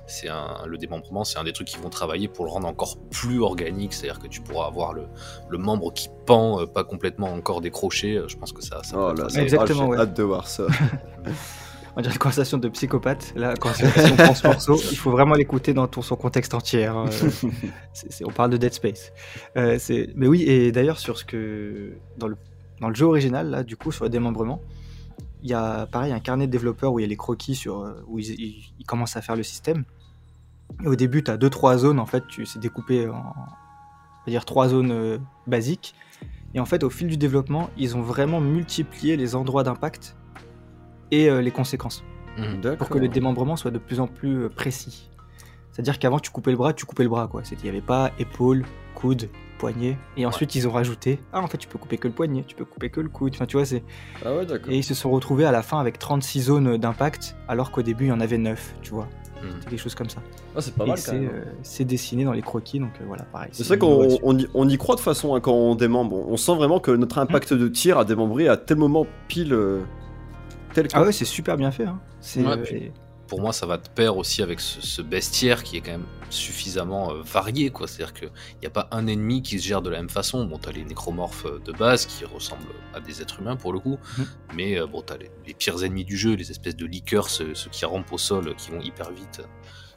c'est un, le démembrement, c'est un des trucs qui vont travailler pour le rendre encore plus organique. C'est-à-dire que tu pourras avoir le, le membre qui pend, euh, pas complètement encore décroché. Euh, Je pense que ça, ça Oh là, c'est- Exactement, j'ai ouais. hâte de voir ça. On dirait une conversation de psychopathe. Là, quand on prend ce morceau, il faut vraiment l'écouter dans tout son contexte entier. hein. Euh, c'est- c'est- on parle de Dead Space. Euh, c'est- mais oui, et d'ailleurs, sur ce que. Dans le, dans le jeu original, là, du coup, sur le démembrement, il y a pareil un carnet de développeurs où il y a les croquis sur, euh, où ils, ils- ils commencent à faire le système. Et au début, tu as deux, trois zones, en fait, tu c'est découpé en. On va dire trois zones euh, basiques. Et en fait, au fil du développement, ils ont vraiment multiplié les endroits d'impact et euh, les conséquences Mhm. pour que le démembrement soit de plus en plus précis. C'est-à-dire qu'avant, tu coupais le bras, tu coupais le bras, quoi. Il n'y avait pas épaule, coude, poignet. Et ensuite, ils ont rajouté Ah, en fait, tu peux couper que le poignet, tu peux couper que le coude. Enfin, tu vois, c'est. Ah ouais, d'accord. Et ils se sont retrouvés à la fin avec 36 zones d'impact, alors qu'au début, il y en avait 9, tu vois. Mhm. C'est quelque chose comme ça. Ah, c'est pas et mal c'est quand même. euh, c'est dessiné dans les croquis, donc euh, voilà, pareil. C'est vrai qu'on on y, on y croit de façon hein, quand on démembre. On sent vraiment que notre impact de tir à démembrer à tel moment pile euh, tel que. Ah ouais, c'est super bien fait. Hein. C'est, Ouais, euh, puis- pour moi, ça va te pair aussi avec ce, ce bestiaire qui est quand même suffisamment euh, varié, quoi. C'est-à-dire qu'il n'y a pas un ennemi qui se gère de la même façon. Bon, t'as les nécromorphes euh, de base qui ressemblent à des êtres humains pour le coup, Mhm. mais euh, bon, t'as les, les pires ennemis du jeu, les espèces de liqueurs, ceux, ceux qui rampent au sol, qui vont hyper vite,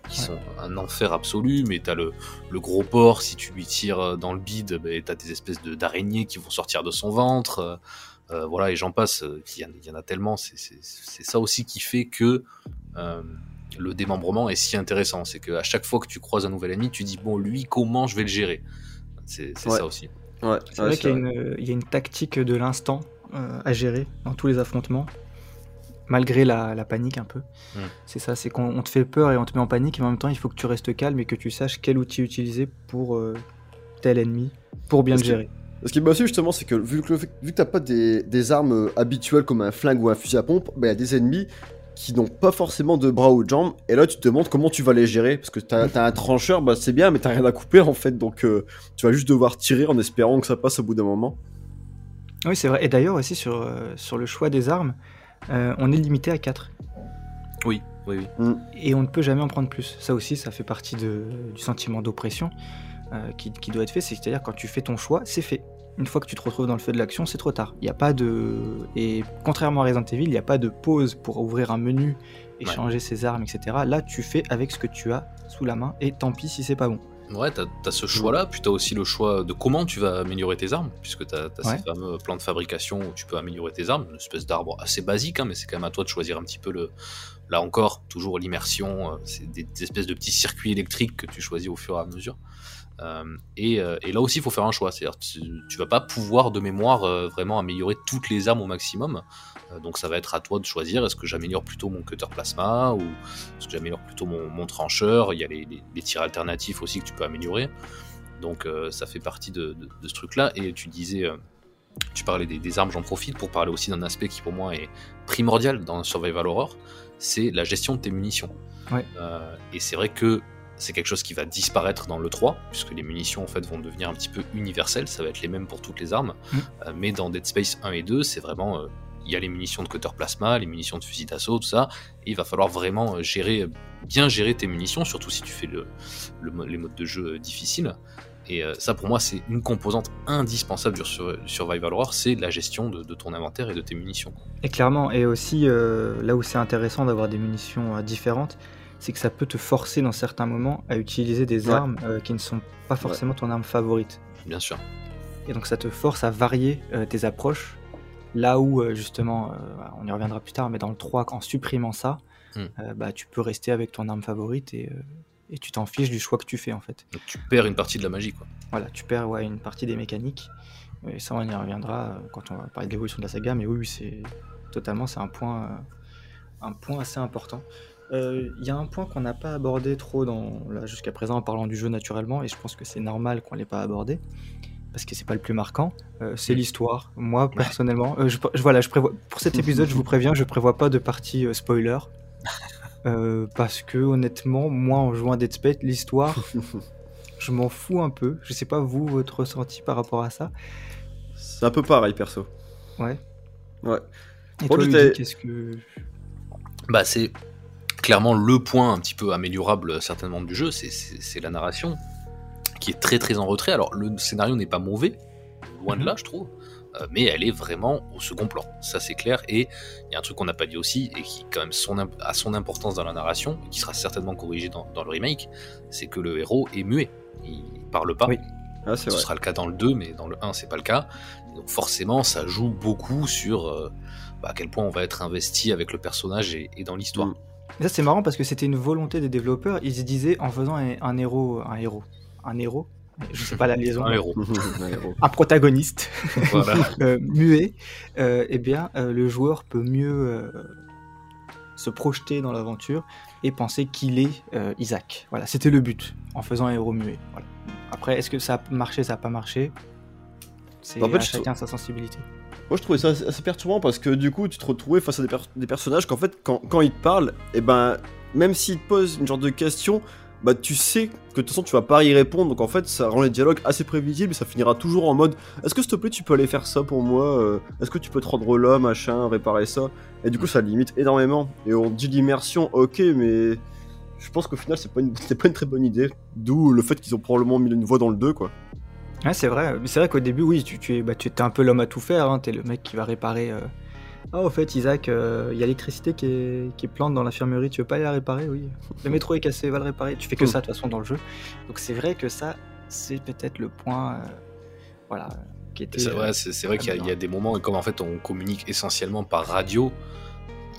qui Ouais. sont un enfer absolu. Mais t'as le, le gros porc, si tu lui tires dans le bide, bah, t'as des espèces de- d'araignées qui vont sortir de son ventre. euh, voilà, et j'en passe, il y, en- il y en a tellement. C'est c'est- c'est ça aussi qui fait que euh, le démembrement est si intéressant. C'est qu'à chaque fois que tu croises un nouvel ennemi, tu dis bon, lui, comment je vais le gérer? C'est Ouais. ça aussi. Ouais, C'est ouais, vrai qu'il y, a une- il y a une tactique de l'instant euh, à gérer dans tous les affrontements, malgré la, la panique un peu. Mm. C'est ça, c'est qu'on on te fait peur et on te met en panique, mais en même temps, il faut que tu restes calme et que tu saches quel outil utiliser pour euh, tel ennemi, pour bien Parce le que- gérer. Ce qui est aussi justement, c'est que vu que, vu que t'as pas des, des armes habituelles comme un flingue ou un fusil à pompe, bah, il y a des ennemis qui n'ont pas forcément de bras ou de jambes, et là tu te demandes comment tu vas les gérer, parce que t'as as un trancheur, bah c'est bien, mais t'as rien à couper en fait, donc euh, tu vas juste devoir tirer en espérant que ça passe au bout d'un moment. Oui, c'est vrai. Et d'ailleurs, aussi sur, euh, sur le choix des armes, euh, on est limité à 4. Oui, oui, oui. Et on ne peut jamais en prendre plus. Ça aussi, ça fait partie de- du sentiment d'oppression euh, qui, qui doit être fait. C'est-à-dire quand tu fais ton choix, c'est fait. Une fois que tu te retrouves dans le feu de l'action, c'est trop tard. Il n'y a pas de... Et contrairement à Resident Evil, il n'y a pas de pause pour ouvrir un menu et Ouais. changer ses armes, etc. Là, tu fais avec ce que tu as sous la main et tant pis si c'est pas bon. Ouais, t'as as ce choix-là, puis t'as aussi le choix de comment tu vas améliorer tes armes, puisque t'as as Ouais. ces fameux plans de fabrication où tu peux améliorer tes armes, une espèce d'arbre assez basique, hein, mais c'est quand même à toi de choisir un petit peu le. Là encore, toujours l'immersion, euh, c'est des, des espèces de petits circuits électriques que tu choisis au fur et à mesure. Euh, et, euh, et là aussi, il faut faire un choix, c'est-à-dire tu, tu vas pas pouvoir de mémoire euh, vraiment améliorer toutes les armes au maximum. Euh, donc ça va être à toi de choisir est-ce que j'améliore plutôt mon cutter plasma ou est-ce que j'améliore plutôt mon, mon trancheur? Il y a les, les- les tirs alternatifs aussi que tu peux améliorer. Donc ça fait partie de, de- de ce truc-là. Et tu disais, tu parlais des, des armes, j'en profite pour parler aussi d'un aspect qui pour moi est primordial dans Survival Horror, c'est la gestion de tes munitions. Ouais. Et c'est vrai que c'est quelque chose qui va disparaître dans le 3, puisque les munitions en fait vont devenir un petit peu universelles, ça va être les mêmes pour toutes les armes. Mm. Euh, mais dans Dead Space 1 et 2, c'est vraiment... euh, il y a les munitions de cutter plasma, les munitions de fusil d'assaut, tout ça, et il va falloir vraiment euh, gérer, bien gérer tes munitions, surtout si tu fais le, le mo- les modes de jeu difficiles. Et ça, pour moi, c'est une composante indispensable du sur- Survival Horror, c'est la gestion de, de ton inventaire et de tes munitions. Et clairement, et aussi euh, là où c'est intéressant d'avoir des munitions différentes, c'est que ça peut te forcer dans certains moments à utiliser des Ouais. armes euh, qui ne sont pas forcément ton arme favorite. Bien sûr. Et donc ça te force à varier euh, tes approches. Là où euh, justement, on y reviendra plus tard, mais dans le 3, en supprimant ça, Hmm. bah, tu peux rester avec ton arme favorite et, et tu t'en fiches du choix que tu fais en fait. Donc tu perds une partie de la magie, quoi. Voilà, tu perds ouais, une partie des mécaniques. Et ça, on y reviendra quand on va parler de l'évolution de la saga. Mais oui, c'est totalement, c'est un point, un point assez important. Euh, Il y a un point qu'on n'a pas abordé trop dans là jusqu'à présent en parlant du jeu naturellement, et je pense que c'est normal qu'on l'ait pas abordé parce que c'est pas le plus marquant. Euh, c'est l'histoire. Moi, personnellement, euh, je, je- voilà, je prévois pour cet épisode, je vous préviens, je prévois pas de partie euh, spoiler. Euh, parce que honnêtement, moi en jouant à Dead Space, l'histoire, je m'en fous un peu. Je sais pas vous, votre ressenti par rapport à ça? C'est un peu pareil perso. Ouais. Ouais. Et Moi, toi, Ludy, qu'est-ce que. Bah, c'est clairement le point un petit peu améliorable euh, certainement du jeu, c'est- la narration qui est très très en retrait. Alors le scénario n'est pas mauvais, loin de Mhm. là je trouve, euh, mais elle est vraiment au second plan, ça c'est clair. Et il y a un truc qu'on n'a pas dit aussi et qui quand même son, a son importance dans la narration, et qui sera certainement corrigé dans, dans le remake, c'est que le héros est muet, il parle pas. Oui. Ah, Ce vrai. sera le cas dans le 2, mais dans le 1, c'est pas le cas. Donc forcément, ça joue beaucoup sur euh, bah, à quel point on va être investi avec le personnage et, et dans l'histoire. Mm. Et Ça, c'est marrant parce que c'était une volonté des développeurs. Ils se disaient en faisant un, un héros. Un héros. Un héros Je sais pas la liaison. Un héros. Un héros. Un protagoniste voilà. euh, muet, euh, eh bien, euh, le joueur peut mieux euh, se projeter dans l'aventure et penser qu'il est euh, Isaac. Voilà, c'était le but en faisant un héros muet. Voilà. Après, est-ce que ça a marché, ça a pas marché? C'est En fait, à je chacun sa sensibilité. Moi, je trouvais ça assez perturbant parce que du coup, tu te retrouvais face à des, per- des personnages qu'en fait, quand, quand ils te parlent, et ben, même s'ils te posent une genre de question, bah, tu sais que de toute façon, tu vas pas y répondre. Donc, en fait, ça rend les dialogues assez prévisibles et ça finira toujours en mode Est-ce que s'il te plaît, tu peux aller faire ça pour moi euh, Est-ce que tu peux te rendre là, machin, réparer ça? Et du coup, ça limite énormément. Et on dit l'immersion, ok, mais je pense qu'au final, c'est pas, pas une très bonne idée. D'où le fait qu'ils ont probablement mis une voix dans le 2, quoi. Ouais, c'est vrai. C'est vrai qu'au début, oui, tu, tu es, bah, tu es un peu l'homme à tout faire. Hein. Tu es le mec qui va réparer. euh, Ah, au fait, Isaac, euh, il y a l'électricité qui est, qui est plante dans l'infirmerie. Tu veux pas aller la réparer? Oui. Le métro est cassé, va le réparer. Tu fais que ça, de toute façon, dans le jeu. Donc, c'est vrai que ça, c'est peut-être le point. euh, voilà. Qui était. C'est euh, vrai, c'est vrai qu'il y, y a des moments, et comme en fait on communique essentiellement par radio,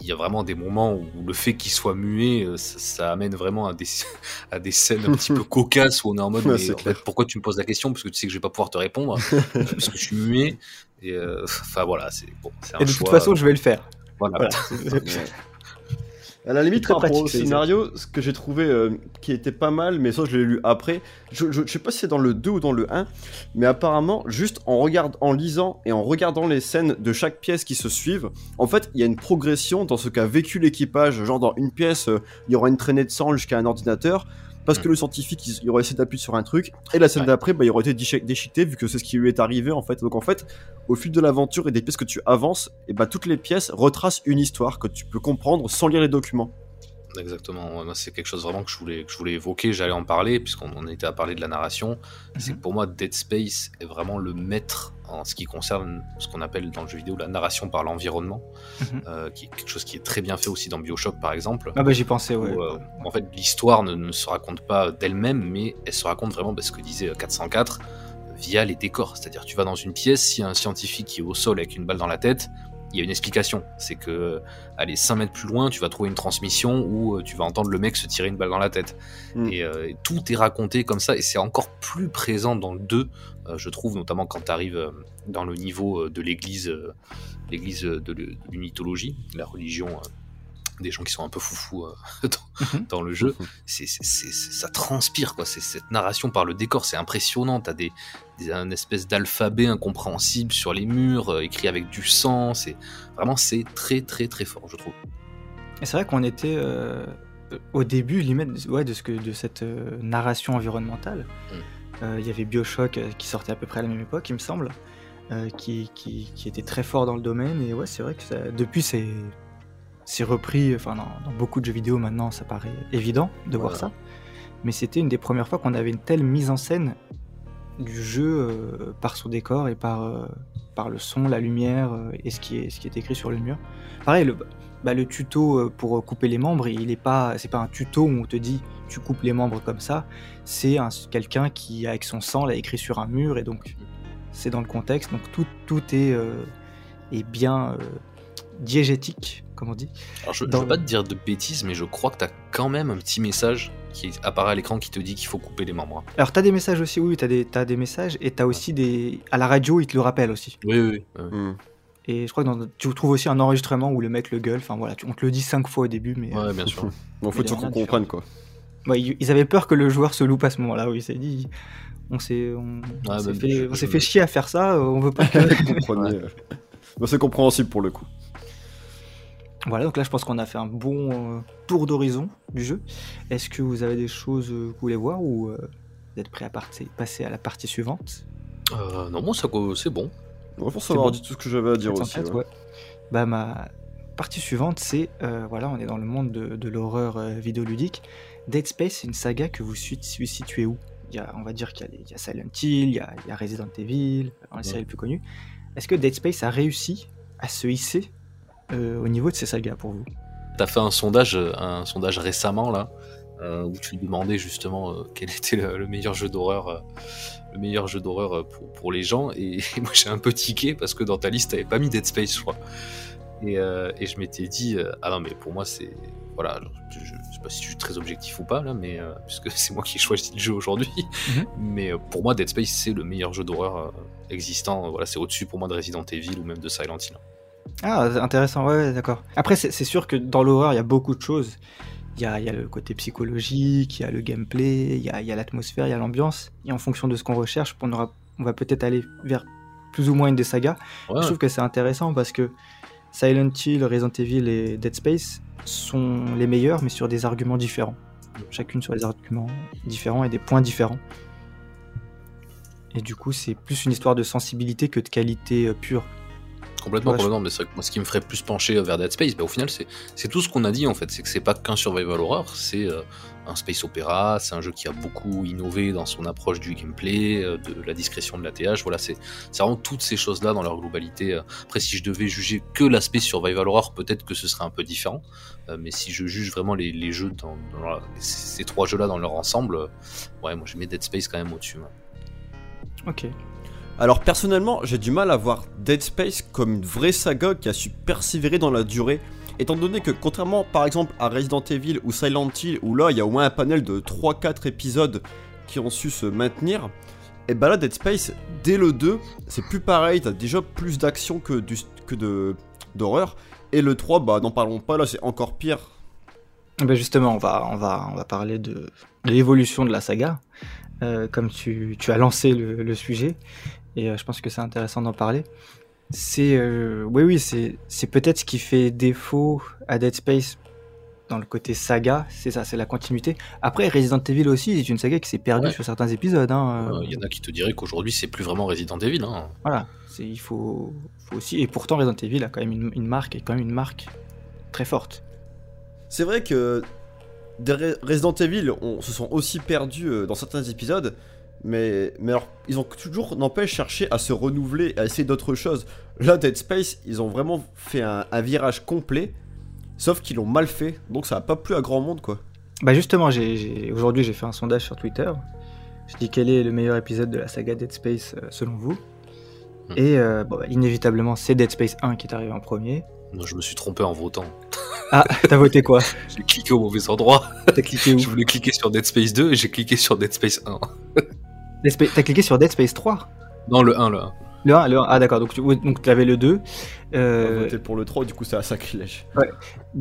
il y a vraiment des moments où le fait qu'il soit muet, euh, ça, ça amène vraiment à des, à des scènes un petit peu cocasses où on est en mode Ouais, mais en fait, pourquoi tu me poses la question? Parce que tu sais que je vais pas pouvoir te répondre, parce que je suis muet. Et euh, voilà, c'est bon, c'est un Et de choix, toute façon, je vais le faire. voilà. Voilà. À la limite, par rapport au scénario, ce que j'ai trouvé euh, qui était pas mal, mais ça je l'ai lu après, je, je, je sais pas si c'est dans le 2 ou dans le 1, mais apparemment, juste en, regard, en lisant et en regardant les scènes de chaque pièce qui se suivent, en fait, il y a une progression dans ce qu'a vécu l'équipage. Genre, dans une pièce, euh, il y aura une traînée de sang jusqu'à un ordinateur, parce que le scientifique, il, il aura essayé d'appuyer sur un truc, et la scène Ouais. d'après, bah, il aura été déchi- déchiqueté, vu que c'est ce qui lui est arrivé, en fait. Donc, en fait, au fil de l'aventure et des pièces que tu avances, et bah, toutes les pièces retracent une histoire que tu peux comprendre sans lire les documents. Exactement, Ouais, c'est quelque chose vraiment que je voulais, que je voulais évoquer, j'allais en parler, puisqu'on était à parler de la narration. C'est que pour moi, Dead Space est vraiment le maître en ce qui concerne ce qu'on appelle dans le jeu vidéo la narration par l'environnement, Mhm. euh, qui est quelque chose qui est très bien fait aussi dans Bioshock par exemple. Ah, bah, j'y pensais, ouais. où, euh, en fait, l'histoire ne, ne se raconte pas d'elle-même, mais elle se raconte vraiment, parce que disait euh, 404, via les décors. C'est-à-dire, tu vas dans une pièce, s'il y a un scientifique qui est au sol avec une balle dans la tête, il y a une explication. C'est que, euh, allez, 5 mètres plus loin, tu vas trouver une transmission où euh, tu vas entendre le mec se tirer une balle dans la tête. Mm. Et, euh, et tout est raconté comme ça, et c'est encore plus présent dans le 2, euh, je trouve, notamment quand tu arrives dans le niveau de l'église, l'église de l'u- de l'unitologie, la religion des gens qui sont un peu foufous euh, dans, Mhm. dans le jeu. C'est, c'est- ça transpire, quoi. C'est cette narration par le décor, c'est impressionnant. T'as des, des un espèce d'alphabet incompréhensible sur les murs, euh, écrit avec du sang. C'est vraiment, c'est très, très, très fort, je trouve. Et c'est vrai qu'on était euh, au début limite ouais, de, ce que, de cette narration environnementale. Mm. Il y avait Bioshock qui sortait à peu près à la même époque, il me semble, qui, qui, qui était très fort dans le domaine. Et ouais, c'est vrai que ça- depuis, c'est c'est repris enfin, dans, dans beaucoup de jeux vidéo maintenant, ça paraît évident de voir ça. Mais c'était une des premières fois qu'on avait une telle mise en scène du jeu euh, par son décor et par, euh, par le son, la lumière euh, et ce qui, est, ce qui est écrit sur le mur. Pareil, le, bah, le tuto pour couper les membres, il est pas, c'est pas un tuto où on te dit tu coupes les membres comme ça. C'est un- quelqu'un qui, avec son sang, l'a écrit sur un mur et donc c'est dans le contexte. Donc tout, tout est, est bien diégétique, comme on dit. Alors, je, je Dans veux pas te dire de bêtises, mais je crois que t'as quand même un petit message qui apparaît à l'écran qui te dit qu'il faut couper les membres. hein. Alors t'as des messages aussi, oui, t'as des, t'as des messages et t'as aussi des. À la radio, ils te le rappellent aussi. Oui, oui. Hmm. Et je crois que dans- tu trouves aussi un enregistrement où le mec le gueule. Enfin voilà, tu- on te le dit cinq fois au début, mais. euh, Ouais, bien sûr. Bon, faut qu'on comprenne quoi. ouais, ils avaient peur que le joueur se loupe à ce moment-là. Oui, c'est dit. On s'est, on, s'est bah, fait, je- on s'est je- fait chier à faire ça. euh, On veut pas que. Vous comprenez, euh. Bon, c'est compréhensible pour le coup. Voilà, donc là, je pense qu'on a fait un bon euh, tour d'horizon du jeu. Est-ce que vous avez des choses euh, que vous voulez voir ou euh, vous êtes prêt à partir- passer à la partie suivante? Euh, non, moi, ça, c'est bon. On va forcément avoir bon. dit tout ce que j'avais à dire aussi. 404, ouais. ouais. bah, ma partie suivante, c'est, euh, voilà, on est dans le monde de, de l'horreur euh, vidéoludique. Dead Space, c'est une saga que vous situez où? Il y a, On va dire qu'il y a, y Silent Hill, il y a, il y a Resident Evil, dans les séries les plus connues. Est-ce que Dead Space a réussi à se hisser? Euh, au niveau de ces sagas pour vous T'as fait un sondage, un sondage récemment là, euh, où tu demandais justement euh, quel était le, le meilleur jeu d'horreur, le meilleur jeu d'horreur pour, pour les gens. Et, moi j'ai un peu tiqué parce que dans ta liste t'avais pas mis Dead Space, je crois. Et, et je m'étais dit ah non mais pour moi c'est voilà, je, je, sais pas si je suis très objectif ou pas là, mais puisque c'est moi qui ai choisi le jeu aujourd'hui. Mhm. Mais pour moi Dead Space c'est le meilleur jeu d'horreur existant. Voilà, c'est au-dessus pour moi de Resident Evil ou même de Silent Hill. Ah, intéressant, ouais, ouais, d'accord. Après, c'est sûr que dans l'horreur, il y a beaucoup de choses. Il y a, il y a le côté psychologique, il y a le gameplay, il y a, l'atmosphère, il y a l'ambiance. Et en fonction de ce qu'on recherche, on, aura, on va peut-être aller vers plus ou moins une des sagas. Ouais, Je trouve que c'est intéressant parce que Silent Hill, Resident Evil et Dead Space sont les meilleurs, mais sur des arguments différents. Chacune sur des arguments différents et des points différents. Et du coup, c'est plus une histoire de sensibilité que de qualité euh, pure. Complètement, Ouais, je- complètement. Mais c'est vrai que moi, ce qui me ferait plus pencher vers Dead Space, bah, au final, c'est tout ce qu'on a dit en fait. C'est que c'est pas qu'un survival horror, c'est euh, un space opéra. C'est un jeu qui a beaucoup innové dans son approche du gameplay, euh, de la discrétion de la TH. Voilà, c'est c'est vraiment toutes ces choses-là dans leur globalité. Après, si je devais juger que l'aspect survival horror, peut-être que ce serait un peu différent. Euh, mais si je juge vraiment les, les jeux dans, dans leur- ces trois jeux-là dans leur ensemble, ouais, moi, je mets Dead Space quand même au-dessus. Ok. Alors personnellement, j'ai du mal à voir Dead Space comme une vraie saga qui a su persévérer dans la durée, étant donné que contrairement par exemple à Resident Evil ou Silent Hill, où là il y a au moins un panel de 3-4 épisodes qui ont su se maintenir, et bah là Dead Space, dès le 2, c'est plus pareil, t'as déjà plus d'action que, du, d'horreur, et le 3, bah n'en parlons pas, là c'est encore pire. Ben justement, on va, va, on va parler de, l'évolution de la saga, euh, comme tu, as lancé le sujet, et euh, je pense que c'est intéressant d'en parler. C'est, euh, oui, oui, c'est, c'est peut-être ce qui fait défaut à Dead Space dans le côté saga, c'est ça, c'est la continuité. Après, Resident Evil aussi, c'est une saga qui s'est perdue Ouais. sur certains épisodes. hein, euh, Il y en a qui te diraient qu'aujourd'hui, c'est plus vraiment Resident Evil. Hein. Voilà, il faut, faut aussi, et pourtant Resident Evil a quand même une, une marque, et quand même une marque très forte. C'est vrai que des Re- Resident Evil on, se sont aussi perdus dans certains épisodes, mais, mais alors ils ont toujours, n'empêche, cherché à se renouveler, à essayer d'autres choses. Là, Dead Space, ils ont vraiment fait un, un virage complet, sauf qu'ils l'ont mal fait, donc ça a pas plu à grand monde quoi. Bah justement, j'ai, j'ai- aujourd'hui j'ai fait un sondage sur Twitter. Je dis quel est le meilleur épisode de la saga Dead Space euh, selon vous? Hmm. Et euh, bon, bah, inévitablement, c'est Dead Space 1 qui est arrivé en premier. Moi, je me suis trompé en votant. Ah, t'as voté quoi? J'ai cliqué au mauvais endroit. T'as cliqué où? Je voulais cliquer sur Dead Space 2 et j'ai cliqué sur Dead Space 1. T'as cliqué sur Dead Space 3 Non, le 1, le 1. Le 1, le 1. Ah d'accord, donc tu donc, avais le 2. On a Euh, voté pour le 3, du coup c'est un sacrilège.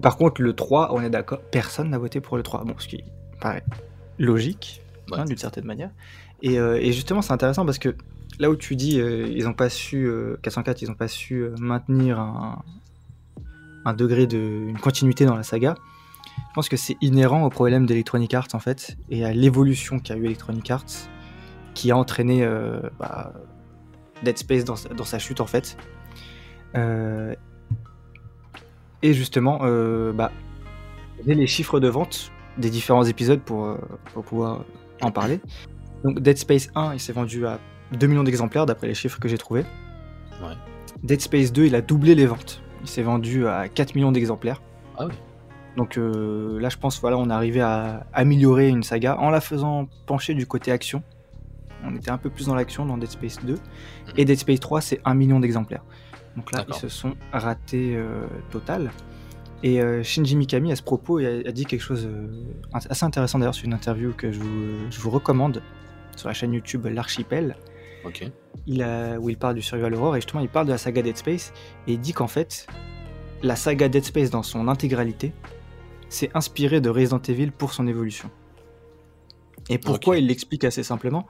par contre, le 3, on est d'accord, personne n'a voté pour le 3. Bon, ce qui paraît logique, Ouais. hein, d'une certaine manière. Et, euh, et justement, c'est intéressant parce que là où tu dis, euh, ils ont pas su, euh, 404, ils ont pas su euh, maintenir un, un degré de, une continuité dans la saga. Je pense que c'est inhérent au problème d'Electronic Arts en fait, et à l'évolution qu'a eu Electronic Arts, qui a entraîné euh, bah, Dead Space dans, sa- dans sa chute en fait. Euh, et justement, euh, bah, j'ai les chiffres de vente des différents épisodes pour, pour pouvoir en parler. Donc Dead Space 1, il s'est vendu à 2 millions d'exemplaires d'après les chiffres que j'ai trouvés. Ouais. Dead Space 2, il a doublé les ventes. Il s'est vendu à 4 millions d'exemplaires. Ah oui. Donc euh, là, je pense voilà, on est arrivé à améliorer une saga en la faisant pencher du côté action. On était un peu plus dans l'action dans Dead Space 2. Et Dead Space 3, c'est 1 million d'exemplaires. Donc là, ils se sont ratés euh, total. Et euh, Shinji Mikami, à ce propos, a, a dit quelque chose euh, assez intéressant d'ailleurs, c'est une interview que je vous, je vous recommande sur la chaîne YouTube L'Archipel, Ok. il a, où il parle du survival horror et justement il parle de la saga Dead Space et il dit qu'en fait, la saga Dead Space dans son intégralité s'est inspirée de Resident Evil pour son évolution. Et pourquoi il l'explique assez simplement,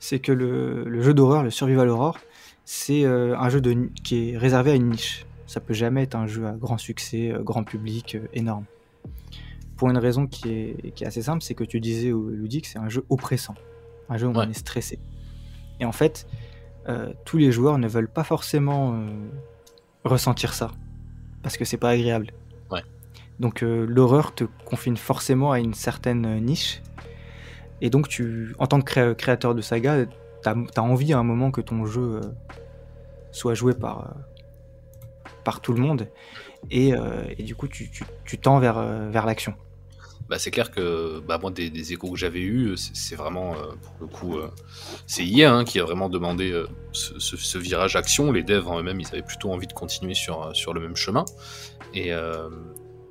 c'est que le, le jeu d'horreur, le survival horror, c'est euh, un jeu de, qui est réservé à une niche. Ça peut jamais être un jeu à grand succès, euh, grand public, euh, énorme. Pour une raison qui est, qui est assez simple, c'est que tu disais, Ludic, c'est un jeu oppressant. Un jeu où Ouais. on est stressé. Et en fait, euh, tous les joueurs ne veulent pas forcément euh, ressentir ça. parce que c'est pas agréable. Ouais. Donc euh, l'horreur te confine forcément à une certaine niche. Et donc tu, en tant que cré- créateur de saga, t'as as envie à un moment que ton jeu euh, soit joué par, euh, par tout le monde. Et, euh, du coup tu, tends vers, vers l'action. Bah, c'est clair que bah, moi, des, échos que j'avais eus, c'est vraiment, pour le coup, c'est IA hein, qui a vraiment demandé ce, virage action. Les devs en eux-mêmes, ils avaient plutôt envie de continuer sur, sur le même chemin. Et,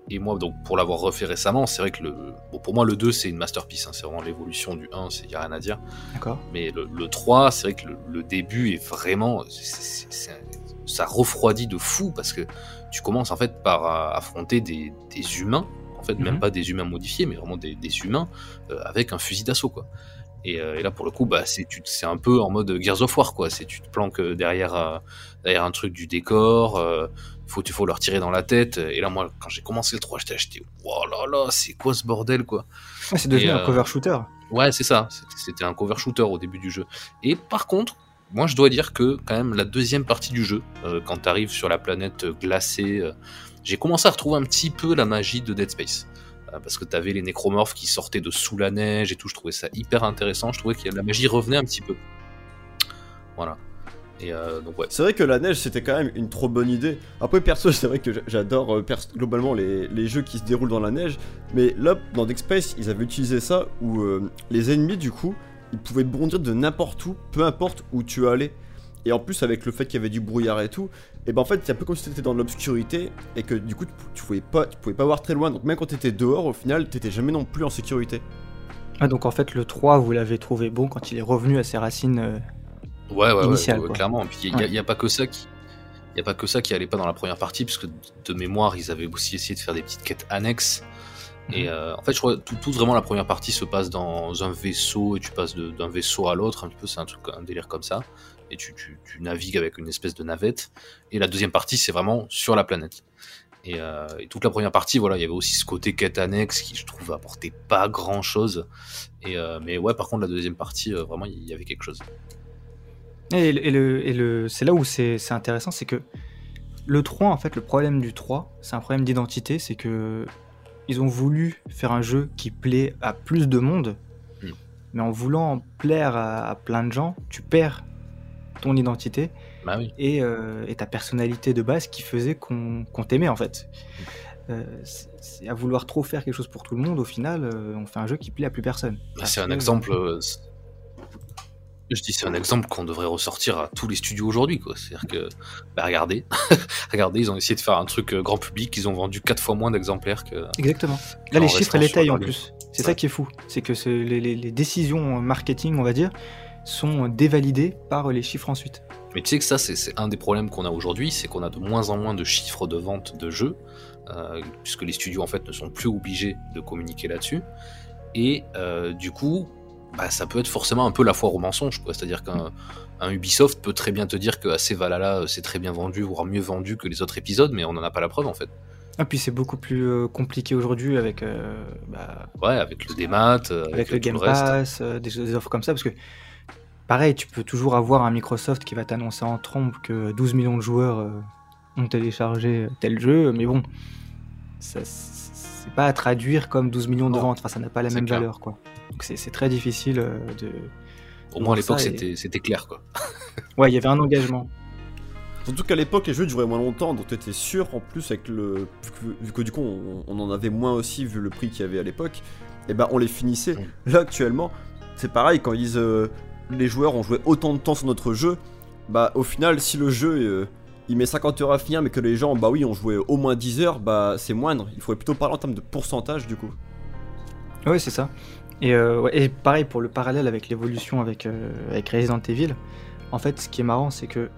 et moi, donc, pour l'avoir refait récemment, c'est vrai que le, bon, pour moi, le 2, c'est une masterpiece. hein, c'est vraiment l'évolution du 1, il n'y a rien à dire. D'accord Mais le, le 3, c'est vrai que le, le début est vraiment. c'est- c'est- c'est- ça refroidit de fou parce que tu commences en fait par euh, affronter des, des humains, en fait, même Mhm. pas des humains modifiés, mais vraiment des, des humains euh, avec un fusil d'assaut, quoi. Et, euh, et là, pour le coup, bah, c'est tu- c'est un peu en mode Gears of War, quoi. C'est tu te planques derrière, euh, derrière un truc du décor, faut, il faut leur tirer dans la tête. Et là, moi, quand j'ai commencé le 3, j'étais acheté, oh là là, c'est quoi ce bordel, quoi? C'est devenu Et, un euh, cover shooter. Ouais, c'est ça. C'était- un cover shooter au début du jeu. Et par contre, moi, je dois dire que quand même la deuxième partie du jeu, euh, quand t'arrives sur la planète glacée, euh, j'ai commencé à retrouver un petit peu la magie de Dead Space. Euh, parce que t'avais les nécromorphes qui sortaient de sous la neige et tout. Je trouvais ça hyper intéressant. Je trouvais que la magie revenait un petit peu. Voilà. Et euh, donc ouais. C'est vrai que la neige c'était quand même une trop bonne idée. Après perso c'est vrai que j'a- j'adore euh, pers- globalement les, les jeux qui se déroulent dans la neige. Mais là dans Dead Space ils avaient utilisé ça où euh, les ennemis du coup ils pouvaient bondir de n'importe où, peu importe où tu allais. Et en plus avec le fait qu'il y avait du brouillard et tout, et ben en fait c'est un peu comme si t'étais dans l'obscurité et que du coup tu, tu pouvais pas, tu pouvais pas voir très loin. Donc même quand t'étais dehors au final t'étais jamais non plus en sécurité. Ah, donc en fait le 3 vous l'avez trouvé bon quand il est revenu à ses racines. euh, Ouais, ouais, ouais, Initial, ouais, quoi. clairement. Et puis il y, a- Ouais. pas que ça qui. Il a pas que ça qui allait pas dans la première partie, parce que de mémoire, ils avaient aussi essayé de faire des petites quêtes annexes. Et euh, en fait, je crois que tout, tout vraiment la première partie se passe dans un vaisseau et tu passes d'un vaisseau à l'autre, un petit peu, c'est un truc, un délire comme ça. Et tu, tu, tu navigues avec une espèce de navette. Et la deuxième partie, c'est vraiment sur la planète. Et, euh, et toute la première partie, voilà, il y avait aussi ce côté quête annexe qui, je trouve, apportait pas grand chose. Et, euh, mais ouais, par contre, la deuxième partie, vraiment, il y avait quelque chose. Et, le- et le, et le, c'est là où c'est c'est intéressant, c'est que le 3, en fait, le problème du 3, c'est un problème d'identité, c'est que ils ont voulu faire un jeu qui plaît à plus de monde, Mm. mais en voulant plaire à, à plein de gens, tu perds ton identité Bah oui. et, euh, et ta personnalité de base qui faisait qu'on qu'on t'aimait en fait. Euh, c'est c'est à vouloir trop faire quelque chose pour tout le monde, au final, euh, on fait un jeu qui plaît à plus personne. Bah, c'est un exemple. Euh, Je dis c'est un exemple qu'on devrait ressortir à tous les studios aujourd'hui, quoi. C'est-à-dire que, bah, regardez, regardez, ils ont essayé de faire un truc euh, grand public, ils ont vendu quatre fois moins d'exemplaires que. Exactement. En Là, les chiffres et les tailles en plus. C'est Ouais. ça qui est fou. C'est que ce- les, les- les décisions marketing, on va dire, sont dévalidées par les chiffres ensuite. Mais tu sais que ça, c'est c'est un des problèmes qu'on a aujourd'hui, c'est qu'on a de moins en moins de chiffres de vente de jeux, euh, puisque les studios en fait ne sont plus obligés de communiquer là-dessus. Et euh, du coup, bah, ça peut être forcément un peu la foire au mensonge. C'est-à-dire qu'un un Ubisoft peut très bien te dire que assez Valhalla euh, c'est très bien vendu, voire mieux vendu que les autres épisodes, mais on n'en a pas la preuve en fait. Et puis c'est beaucoup plus euh, compliqué aujourd'hui avec, euh, bah, Ouais, avec le démat, avec, avec le Game. Pass, euh, des, des offres comme ça, parce que pareil, tu peux toujours avoir un Microsoft qui va t'annoncer en trompe que 12 millions de joueurs euh, ont téléchargé tel jeu, mais bon, ça, c'est pas à traduire comme 12 millions de Non, ventes, enfin ça n'a pas la même clair. valeur, quoi. Donc c'est très difficile euh, de... Au moins à l'époque, et- c'était clair, quoi. Ouais, il y avait un engagement. Surtout qu'à l'époque, les jeux duraient moins longtemps, donc t'étais sûr en plus avec le. Vu que, vu que du coup, on, on en avait moins aussi vu le prix qu'il y avait à l'époque, et ben on les finissait. Là actuellement, c'est pareil, quand ils disent euh, les joueurs ont joué autant de temps sur notre jeu, bah au final, si le jeu euh, il met 50 heures à finir, mais que les gens, bah oui, ont joué au moins 10 heures, bah c'est moindre. Il faudrait plutôt parler en termes de pourcentage du coup. Ouais, c'est ça. Et, euh, et pareil pour le parallèle avec l'évolution avec, euh, avec Resident Evil. En fait, ce qui est marrant, c'est que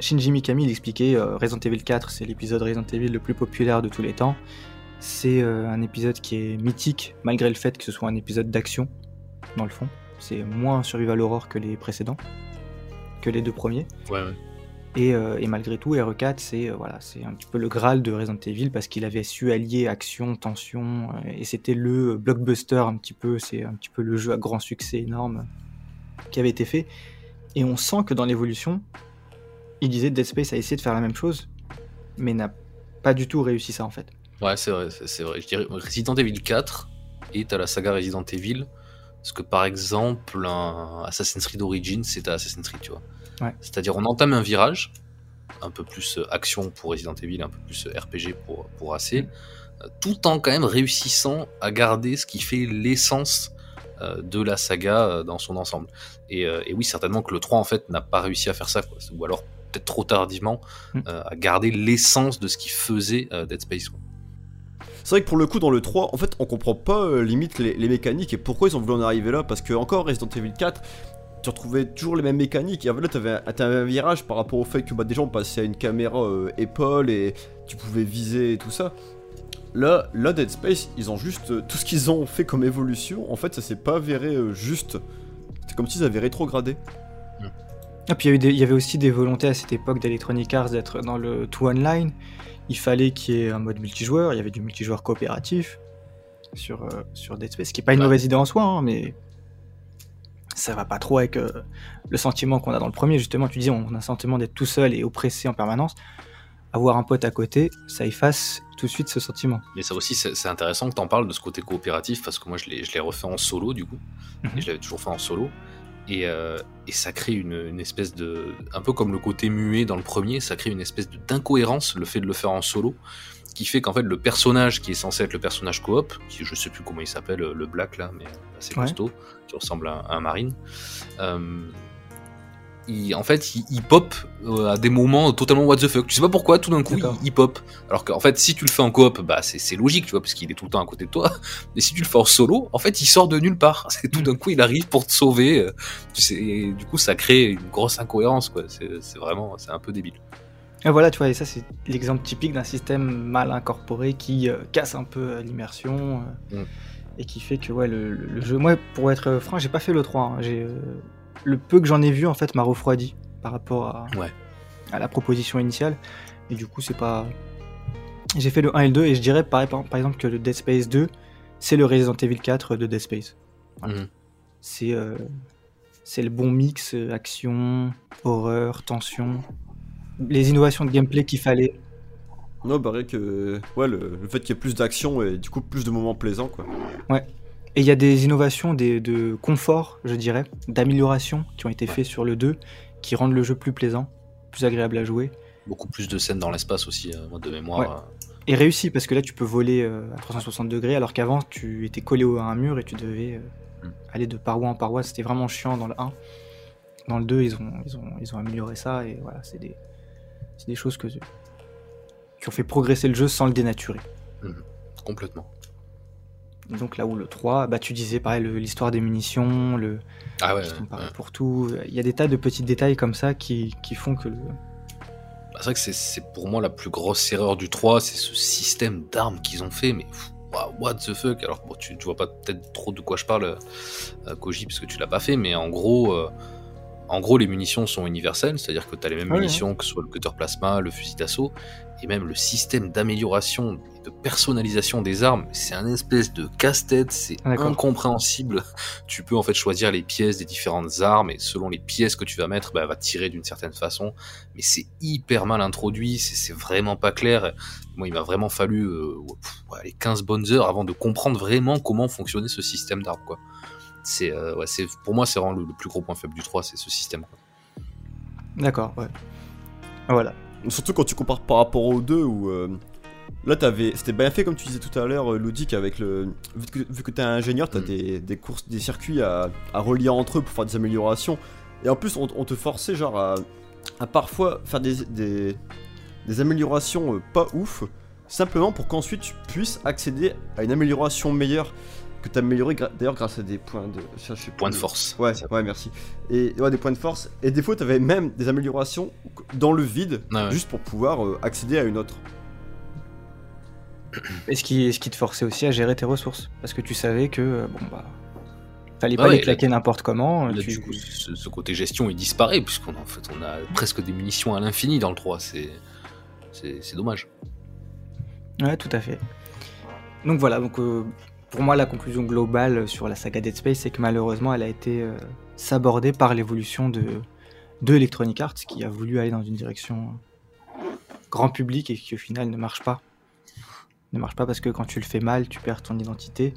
Shinji Mikami il expliquait euh, Resident Evil 4, c'est l'épisode Resident Evil le plus populaire de tous les temps. C'est un épisode qui est mythique, malgré le fait que ce soit un épisode d'action, dans le fond. C'est moins survival horror que les précédents, que les deux premiers. Ouais. Et, euh, et malgré tout, RE4, c'est euh, voilà, un petit peu le Graal de Resident Evil parce qu'il avait su allier action, tension, euh, et c'était le blockbuster un petit peu, c'est un petit peu le jeu à grand succès énorme qui avait été fait. Et on sent que dans l'évolution, il disait Dead Space a essayé de faire la même chose, mais n'a pas du tout réussi ça en fait. Ouais, c'est vrai, c'est vrai. Je dirais Resident Evil 4 et t'as la saga Resident Evil. Parce que par exemple, Assassin's Creed Origins, c'est Assassin's Creed, tu vois. Ouais. C'est-à-dire, on entame un virage, un peu plus euh, action pour Resident Evil, un peu plus euh, RPG pour, pour AC, Mm. euh, tout en quand même réussissant à garder ce qui fait l'essence de la saga dans son ensemble. Et, et oui, certainement que le 3 en fait n'a pas réussi à faire ça, quoi. ou alors peut-être trop tardivement, Mm. euh, à garder l'essence de ce qui faisait euh, Dead Space. quoi. C'est vrai que pour le coup, dans le 3, en fait, on comprend pas euh, limite les, les mécaniques et pourquoi ils ont voulu en arriver là. Parce que, encore, Resident Evil 4, tu retrouvais toujours les mêmes mécaniques. Et en fait, là, t'avais un, t'avais un virage par rapport au fait que bah, déjà on passait à une caméra euh, épaule et tu pouvais viser et tout ça. Là, là, Dead Space, ils ont juste. euh, tout ce qu'ils ont fait comme évolution, en fait, ça s'est pas avéré euh, juste. C'est comme s'ils avaient rétrogradé. Et puis il y, avait y aussi des volontés à cette époque d'Electronic Arts d'être dans le tout online. Il fallait qu'il y ait un mode multijoueur, il y avait du multijoueur coopératif sur, euh, sur Dead Space, ce qui n'est pas une Ouais. mauvaise idée en soi, hein, mais ça va pas trop avec euh, le sentiment qu'on a dans le premier. Justement, tu dis, on a un sentiment d'être tout seul et oppressé en permanence. Avoir un pote à côté, ça efface tout de suite ce sentiment. Mais ça aussi, c'est intéressant que tu en parles de ce côté coopératif, parce que moi, je l'ai refait en solo, du coup. Et je l'avais toujours fait en solo. Et, euh, et ça crée une, une espèce de... Un peu comme le côté muet dans le premier, ça crée une espèce d'incohérence, le fait de le faire en solo, qui fait qu'en fait, le personnage qui est censé être le personnage coop, qui je sais plus comment il s'appelle, le black là, mais assez Ouais. costaud, qui ressemble à, à un marine, euh, il, en fait, il, il pop euh, à des moments totalement what the fuck. Tu sais pas pourquoi, tout d'un coup, il, pop. Alors qu'en fait, si tu le fais en coop, bah c'est logique, tu vois, parce qu'il est tout le temps à côté de toi. Mais si tu le fais en solo, en fait, il sort de nulle part. C'est tout d'un coup, il arrive pour te sauver. euh, Tu sais, et du coup, ça crée une grosse incohérence, quoi. C'est c'est vraiment, c'est un peu débile. Et voilà, tu vois, et ça c'est l'exemple typique d'un système mal incorporé qui euh, casse un peu euh, l'immersion euh, Mm. et qui fait que ouais, le, jeu. Moi, pour être franc, j'ai pas fait le 3. hein. J'ai euh, le peu que j'en ai vu en fait m'a refroidi par rapport à, Ouais. à la proposition initiale. Et du coup, c'est pas. J'ai fait le 1 et le 2 et je dirais par, par exemple que le Dead Space 2, c'est le Resident Evil 4 de Dead Space. Voilà. Mhm. C'est c'est le bon mix action, horreur, tension, les innovations de gameplay qu'il fallait. Non, bah, rien que. Ouais, le, le fait qu'il y ait plus d'action et du coup plus de moments plaisants, quoi. Et il y a des innovations des, de confort, je dirais, d'amélioration qui ont été Ouais. faites sur le 2, qui rendent le jeu plus plaisant, plus agréable à jouer. Beaucoup plus de scènes dans l'espace aussi, euh, de mémoire. Ouais. Et réussi, parce que là tu peux voler euh, à 360 degrés, alors qu'avant tu étais collé au- à un mur et tu devais euh, Mm. aller de paroi en paroi. C'était vraiment chiant dans le 1. Dans le 2, ils ont, ils ont, ils ont amélioré ça, et voilà, c'est des, c'est des choses que, qui ont fait progresser le jeu sans le dénaturer. Complètement. Donc là où le 3, bah tu disais pareil, l'histoire des munitions, le, Ah ouais. ouais, pour tout. Il y a des tas de petits détails comme ça qui, qui font que le. Bah, c'est vrai que c'est- pour moi la plus grosse erreur du 3, c'est ce système d'armes qu'ils ont fait, mais what the fuck Alors bon, tu, tu vois pas peut-être trop de quoi je parle, euh, Koji, parce que tu l'as pas fait, mais en gros, euh, en gros les munitions sont universelles, c'est-à-dire que tu as les mêmes Ouais, munitions que ce soit le cutter plasma, le fusil d'assaut, et même le système d'amélioration et de personnalisation des armes, c'est un espèce de casse-tête, c'est Ah, incompréhensible. Tu peux en fait choisir les pièces des différentes armes, et selon les pièces que tu vas mettre, bah, elle va tirer d'une certaine façon mais c'est hyper mal introduit, c'est vraiment pas clair. Moi, il m'a vraiment fallu euh, pff, ouais, les 15 bonnes heures avant de comprendre vraiment comment fonctionnait ce système d'arbre, quoi. C'est, euh, ouais, c'est, pour moi, c'est vraiment le, le plus gros point faible du 3, c'est ce système. quoi. D'accord, ouais. Voilà. Surtout quand tu compares par rapport aux deux où euh, là t'avais c'était bien fait comme tu disais tout à l'heure euh, Ludic avec le vu que, vu que t'es un ingénieur t'as Mm. des, des courses des circuits à, à relier entre eux pour faire des améliorations et en plus on, on te forçait genre à, à parfois faire des, des, des améliorations euh, pas ouf simplement pour qu'ensuite tu puisses accéder à une amélioration meilleure que t'as amélioré gra- d'ailleurs grâce à des points de je sais Point de force. Ouais, Ça- ouais, merci. Et ouais, des points de force. Et des fois, t'avais même des améliorations dans le vide, ouais. juste pour pouvoir euh, accéder à une autre. Et ce qui, ce qui te forçait aussi à gérer tes ressources. Parce que tu savais que, euh, bon, bah. Fallait pas Ouais, les là, claquer n'importe comment. Là, tu- du coup, ce, ce côté gestion, il disparaît, puisqu'on en fait, on a presque des munitions à l'infini dans le 3. C'est, c'est, c'est dommage. Ouais, tout à fait. Donc voilà, donc euh, pour moi la conclusion globale sur la saga Dead Space, c'est que malheureusement elle a été euh, sabordée par l'évolution de, de Electronic Arts qui a voulu aller dans une direction grand public et qui au final ne marche pas. Ne marche pas parce que quand tu le fais mal, tu perds ton identité.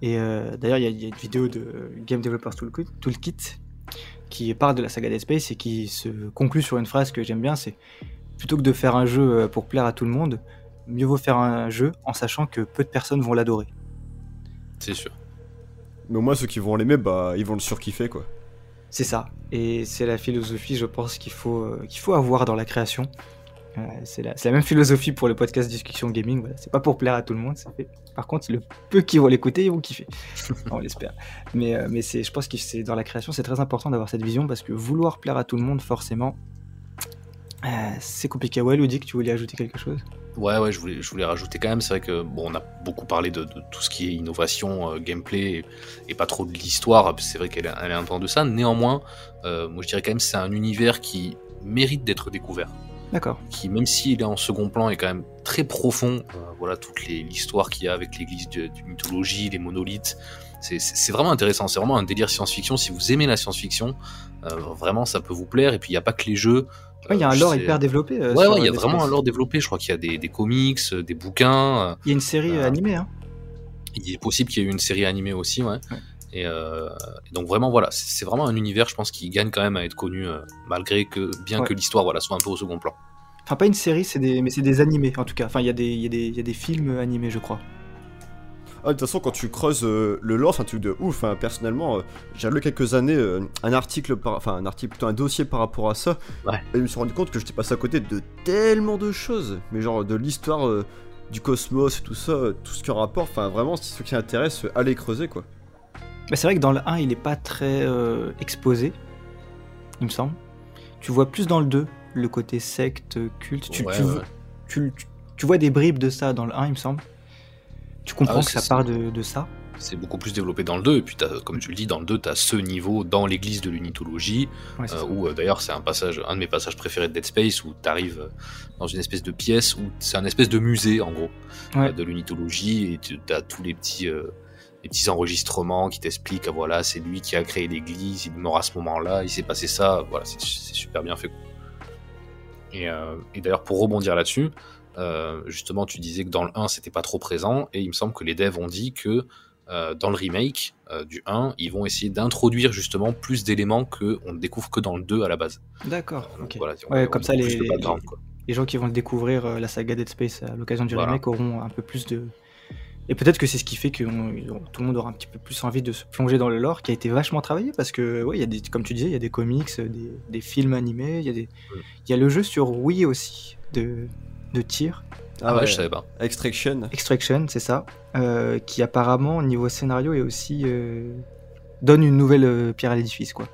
Et euh, d'ailleurs, il y, a une vidéo de Game Developers Toolkit, qui parle de la saga Dead Space et qui se conclut sur une phrase que j'aime bien, c'est plutôt que de faire un jeu euh, pour plaire à tout le monde, mieux vaut faire un jeu en sachant que peu de personnes vont l'adorer. C'est sûr. Mais au moins, ceux qui vont l'aimer, bah, ils vont le surkiffer, quoi. C'est ça. Et c'est la philosophie, je pense, qu'il faut, euh, qu'il faut avoir dans la création. Euh, c'est la, la, même philosophie pour le podcast Discussion Gaming. Voilà. C'est pas pour plaire à tout le monde. Fait... Par contre, le peu qui vont l'écouter, ils vont kiffer. On l'espère. Mais, euh, mais c'est, je pense que c'est, dans la création, c'est très important d'avoir cette vision parce que vouloir plaire à tout le monde, forcément, euh, c'est compliqué. Ouais, Ludic, tu voulais ajouter quelque chose? Ouais, ouais, je voulais, je voulais rajouter quand même. C'est vrai que bon, on a beaucoup parlé de, de tout ce qui est innovation, euh, gameplay et, pas trop de l'histoire. C'est vrai qu'elle est, un peu en deçà. Néanmoins, euh, moi je dirais quand même c'est un univers qui mérite d'être découvert. D'accord. Qui, même s'il est en second plan, est quand même très profond. Voilà toute l'histoire qu'il y a avec l'église de, de, mythologie, les monolithes. C'est vraiment intéressant. C'est vraiment un délire science-fiction. Si vous aimez la science-fiction, euh, vraiment ça peut vous plaire. Et puis il n'y a pas que les jeux. Ouais, il y a un lore hyper développé. Euh, ouais, ouais, il y a vraiment un lore développé. Je crois qu'il y a des, des, comics, des bouquins. Il y a une série euh, animée. Hein. Il est possible qu'il y ait eu une série animée aussi, ouais. ouais. Et, euh, et, donc vraiment voilà, c'est vraiment un univers, je pense, qui gagne quand même à être connu, euh, malgré que bien ouais. que l'histoire voilà soit un peu au second plan. Enfin pas une série, c'est des mais c'est des animés en tout cas. Enfin il y a des il y y a des films animés, je crois. Ah, de toute façon, quand tu creuses euh, le lore, c'est un truc de ouf. Hein. Personnellement, euh, j'ai lu quelques années euh, un article, par... enfin un article, plutôt un dossier par rapport à ça. Ouais. Et je me suis rendu compte que j'étais passé à côté de tellement de choses. Mais genre de l'histoire du cosmos et tout ça, tout ce qui en rapport. Enfin, vraiment, si ce qui intéresse, allez creuser quoi. Bah, c'est vrai que dans le 1, il est pas très exposé, il me semble. Tu vois plus dans le 2 le côté secte, culte. Tu, ouais, tu, ouais. tu, tu vois des bribes de ça dans le 1, il me semble. Tu comprends Ah ouais, que ça part de, de ça? C'est beaucoup plus développé dans le 2, et puis t'as- comme tu le dis, dans le 2, tu as ce niveau dans l'église de l'unitologie, Ouais, euh, où euh, d'ailleurs c'est un passage, un de mes passages préférés de Dead Space, où tu arrives dans une espèce de pièce, où c'est un espèce de musée en gros, Ouais. euh, de l'unitologie, et tu as tous les petits, euh, les petits enregistrements qui t'expliquent, ah, voilà, c'est lui qui a créé l'église, il mort à ce moment-là, il s'est passé ça, voilà, c'est super bien fait. Et, euh, et d'ailleurs, pour rebondir là-dessus, euh, justement, tu disais que dans le 1, c'était pas trop présent, et il me semble que les devs ont dit que euh, dans le remake euh, du 1, ils vont essayer d'introduire justement plus d'éléments que on ne découvre que dans le 2 à la base. D'accord. Voilà, Ouais, comme ça, les- gens qui vont le découvrir, la saga Dead Space, à l'occasion du Voilà. remake, auront un peu plus de. Et peut-être que c'est ce qui fait que on- tout le monde aura un petit peu plus envie de se plonger dans le lore, qui a été vachement travaillé, parce que, ouais, il y a des, comme tu disais, il y a des comics, des, des films animés, il y, a des... Mm. il y a le jeu sur Wii aussi, de, de tir, Ah, ouais, je savais pas. Extraction. Extraction, c'est ça, euh, qui apparemment, au niveau scénario, est aussi. euh, donne une nouvelle euh, pierre à l'édifice, quoi.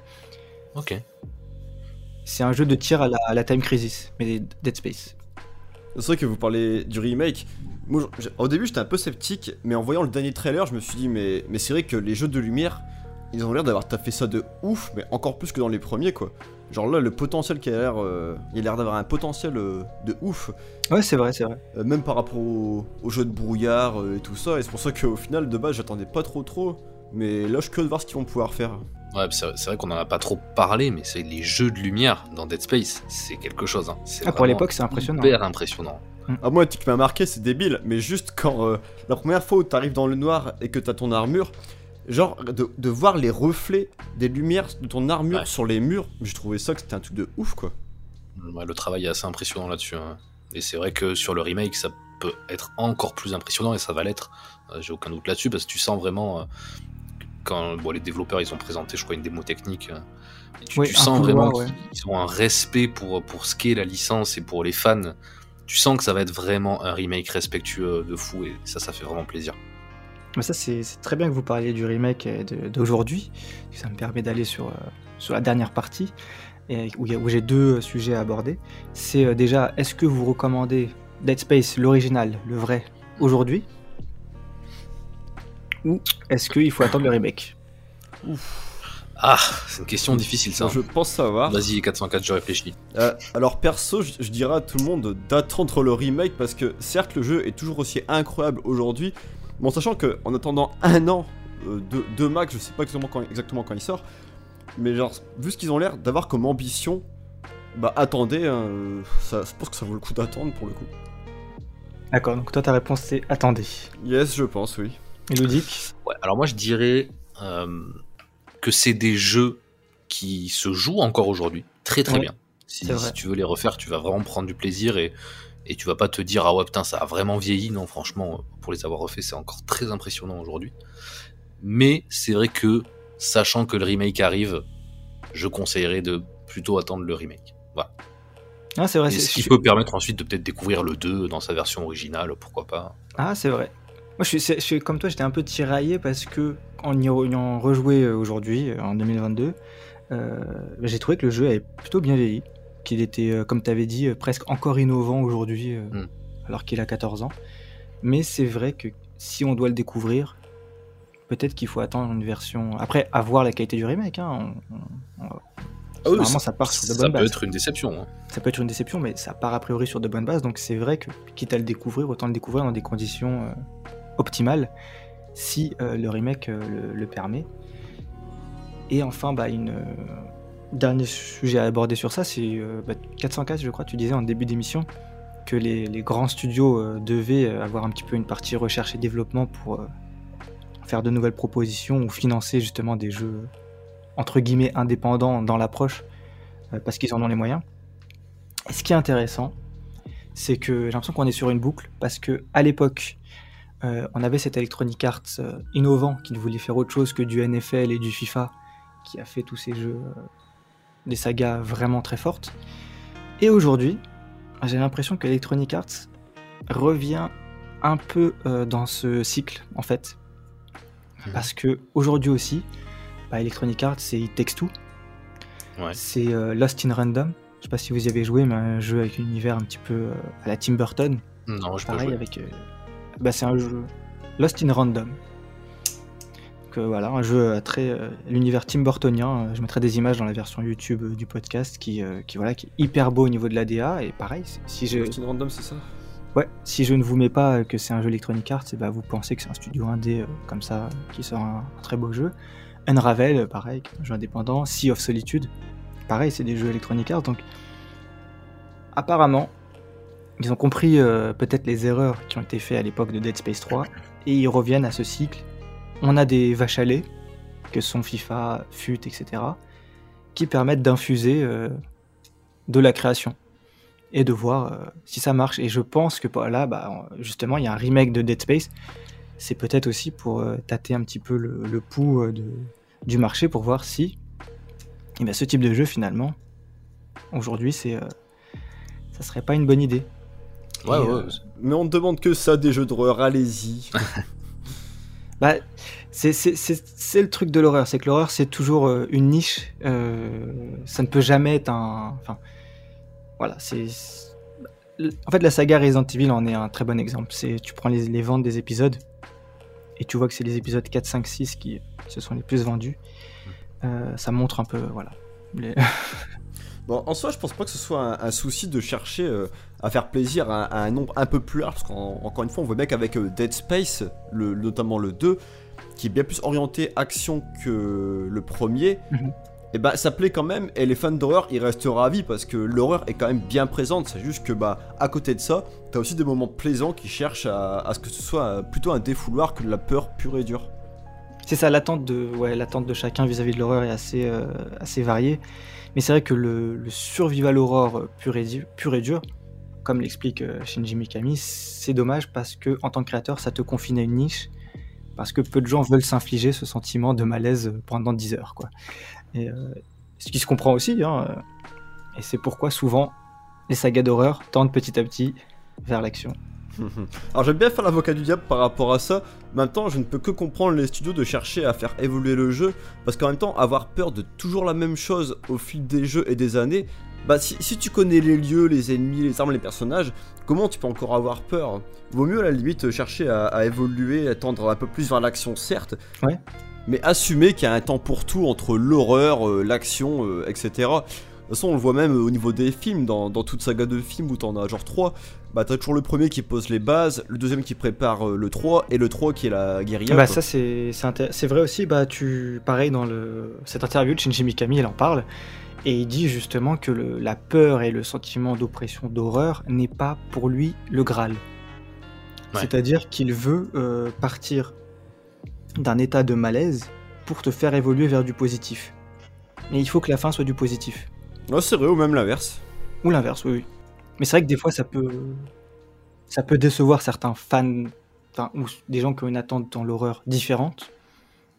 Ok. C'est un jeu de tir à la, à la Time Crisis, mais Dead Space. C'est vrai que vous parlez du remake. Moi, je- au début, j'étais un peu sceptique, mais en voyant le dernier trailer, je me suis dit, mais, mais c'est vrai que les jeux de lumière, ils ont l'air d'avoir taffé ça de ouf, mais encore plus que dans les premiers, quoi. Genre là, le potentiel qui a l'air. euh, il a l'air d'avoir un potentiel euh, de ouf, Ouais, c'est vrai, c'est vrai. euh, même par rapport au, au jeu de brouillard euh, et tout ça, et c'est pour ça qu'au final, de base, j'attendais pas trop trop. Mais là, je suis curieux de voir ce qu'ils vont pouvoir faire. Ouais, c'est vrai qu'on en a pas trop parlé, mais c'est les jeux de lumière dans Dead Space, c'est quelque chose. Hein. C'est Ah, pour l'époque, c'est impressionnant. Hyper impressionnant. Ah, moi, un truc qui m'a marqué, c'est débile, mais juste quand euh, la première fois où t'arrives dans le noir et que t'as ton armure, genre de, de voir les reflets des lumières de ton armure Ouais. sur les murs, j'ai trouvé ça que c'était un truc de ouf quoi. Ouais, le travail est assez impressionnant là-dessus. hein. Et c'est vrai que sur le remake, ça peut être encore plus impressionnant et ça va l'être. Euh, J'ai aucun doute là-dessus parce que tu sens vraiment euh, quand bon, les développeurs ils ont présenté, je crois, une démo technique. euh, et tu, Oui, tu un sens vraiment ouais. qu'ils ils ont un respect pour pour ce qu'est la licence et pour les fans. Tu sens que ça va être vraiment un remake respectueux de fou et ça, ça fait vraiment plaisir. Mais ça, c'est très bien que vous parliez du remake d'aujourd'hui. Ça me permet d'aller sur, euh, sur la dernière partie, et où, j'ai deux euh, sujets à aborder. C'est euh, déjà, est-ce que vous recommandez Dead Space, l'original, le vrai, aujourd'hui? Ou est-ce qu'il faut attendre le remake? Ah, c'est une question difficile ça. Je pense savoir. Vas-y, 404, je réfléchis. Euh, alors perso, je, je dirais à tout le monde d'attendre le remake parce que certes le jeu est toujours aussi incroyable aujourd'hui, en sachant que en attendant un an euh, de, de max, je sais pas exactement quand, exactement quand il sort, mais genre vu ce qu'ils ont l'air d'avoir comme ambition, Bah attendez, hein, ça, je pense que ça vaut le coup d'attendre pour le coup. D'accord, donc toi ta réponse c'est attendez. Yes, je pense, oui. Et Ludic Ouais, alors moi je dirais euh, que c'est des jeux qui se jouent encore aujourd'hui très très Ouais, bien. Si tu veux les refaire, tu vas vraiment prendre du plaisir et, et tu vas pas te dire ah ouais putain ça a vraiment vieilli. Non, franchement, pour les avoir refaits, c'est encore très impressionnant aujourd'hui. Mais c'est vrai que sachant que le remake arrive, je conseillerais de plutôt attendre le remake. Voilà. Ah, c'est vrai. Et ce qui peut permettre ensuite de peut-être découvrir le 2 dans sa version originale, pourquoi pas. Ah, c'est vrai. Moi, je suis, c'est- je suis comme toi, j'étais un peu tiraillé parce que en y ayant rejoué euh, aujourd'hui, euh, en 2022, euh, j'ai trouvé que le jeu avait plutôt bien vieilli, qu'il était, euh, comme tu avais dit, euh, presque encore innovant aujourd'hui, euh, Mm. alors qu'il a 14 ans. Mais c'est vrai que si on doit le découvrir, peut-être qu'il faut attendre une version. Après, avoir la qualité du remake, hein, on- on- on- Ah oui, ça, ça part sur de ça bonnes peut bases. être une déception. hein. ça peut être une déception, mais ça part a priori sur de bonnes bases. Donc c'est vrai que, quitte à le découvrir, autant le découvrir dans des conditions euh, optimales, si euh, le remake euh, le, le permet. Et enfin, bah, une dernier sujet à aborder sur ça, c'est euh, bah, 404, je crois, tu disais en début d'émission que les, grands studios euh, devaient avoir un petit peu une partie recherche et développement pour euh, faire de nouvelles propositions ou financer justement des jeux entre guillemets indépendants dans l'approche parce qu'ils en ont les moyens. Et ce qui est intéressant, c'est que j'ai l'impression qu'on est sur une boucle parce que à l'époque, on avait cet Electronic Arts innovant qui ne voulait faire autre chose que du NFL et du FIFA, qui a fait tous ces jeux, des sagas vraiment très fortes. Et aujourd'hui, j'ai l'impression que Electronic Arts revient un peu euh, dans ce cycle en fait, Mhm. parce que aujourd'hui aussi, bah, Electronic Arts c'est It Takes Two, Ouais. c'est euh, Lost in Random. Je sais pas si vous y avez joué, mais un jeu avec un univers un petit peu euh, à la Tim Burton. Non, je Pareil jouer. avec. bah, c'est un jeu Lost in Random. Donc euh, voilà, un jeu euh, très euh, l'univers Tim Burtonien. Je mettrai des images dans la version YouTube du podcast qui, qui voilà qui est hyper beau au niveau de l'ADA et pareil. Si je Random, c'est ça? Ouais, si je ne vous mets pas que c'est un jeu Electronic Arts, et bah, vous pensez que c'est un studio indé euh, comme ça qui sort un, un très beau jeu. Unravel, pareil, un jeu indépendant. Sea of Solitude, pareil, c'est des jeux Electronic Arts. Donc apparemment, ils ont compris euh, peut-être les erreurs qui ont été faites à l'époque de Dead Space 3 et ils reviennent à ce cycle. On a des vaches à lait, que sont FIFA, FUT, etc., qui permettent d'infuser euh, de la création et de voir euh, si ça marche. Et je pense que bah, là, bah, justement, il y a un remake de Dead Space. C'est peut-être aussi pour euh, tâter un petit peu le, le pouls euh, de- du marché pour voir si eh ben, ce type de jeu, finalement, aujourd'hui, c'est, euh, ça serait pas une bonne idée. Ouais, Et, ouais. euh, Mais on ne demande que ça des jeux d'horreur, allez-y. Bah, c'est, le truc de l'horreur, c'est que l'horreur c'est toujours euh, une niche, euh, ça ne peut jamais être un... Enfin, voilà, c'est... c'est- En fait, la saga Resident Evil en est un très bon exemple. C'est, tu prends les, les ventes des épisodes, et tu vois que c'est les épisodes 4, 5, 6 qui se sont les plus vendus. Euh, ça montre un peu, voilà. les- Bon, en soi, je pense pas que ce soit un, un souci de chercher euh, à faire plaisir à, à un nombre un peu plus large, parce qu'encore une fois, on voit bien qu'avec euh, Dead Space, le, notamment le 2, qui est bien plus orienté action que le premier, Mhm. et bah ça plaît quand même, et les fans d'horreur, ils restent ravis, parce que l'horreur est quand même bien présente, c'est juste que bah à côté de ça, t'as aussi des moments plaisants qui cherchent à, à ce que ce soit euh, plutôt un défouloir que de la peur pure et dure. C'est ça, l'attente de, ouais, l'attente de chacun vis-à-vis de l'horreur est assez, euh, assez variée. Mais c'est vrai que le, survival horror euh, pur et, dur- comme l'explique euh, Shinji Mikami, c'est dommage parce que en tant que créateur, ça te confine à une niche. Parce que peu de gens veulent s'infliger ce sentiment de malaise euh, pendant 10 heures. Quoi. Ce qui se comprend aussi. hein, et c'est pourquoi souvent les sagas d'horreur tendent petit à petit vers l'action. Alors j'aime bien faire l'avocat du diable par rapport à ça. Maintenant, je ne peux que comprendre les studios de chercher à faire évoluer le jeu, parce qu'en même temps, avoir peur de toujours la même chose au fil des jeux et des années, bah si, si tu connais les lieux, les ennemis, les armes, les personnages, comment tu peux encore avoir peur? Vaut mieux à la limite chercher à, à évoluer, à tendre un peu plus vers l'action, certes. Ouais. Mais assumer qu'il y a un temps pour tout entre l'horreur, euh, l'action, euh, etc. De toute façon, on le voit même au niveau des films, dans, dans toute saga de films où t'en as genre 3, bah t'as toujours le premier qui pose les bases, le deuxième qui prépare euh, le 3, et le 3 qui est la guérilla. Bah quoi. ça c'est c'est vrai aussi bah tu pareil dans le cette interview de Shinji Mikami il en parle Et il dit justement que le- la peur et le sentiment d'oppression, d'horreur n'est pas pour lui le Graal. Ouais. C'est-à-dire qu'il veut euh, partir d'un état de malaise pour te faire évoluer vers du positif. Mais il faut que la fin soit du positif. Ouais, c'est vrai, ou même l'inverse. Ou l'inverse, oui. Mais c'est vrai que des fois, ça peut, ça peut décevoir certains fans, ou des gens qui ont une attente dans l'horreur différente,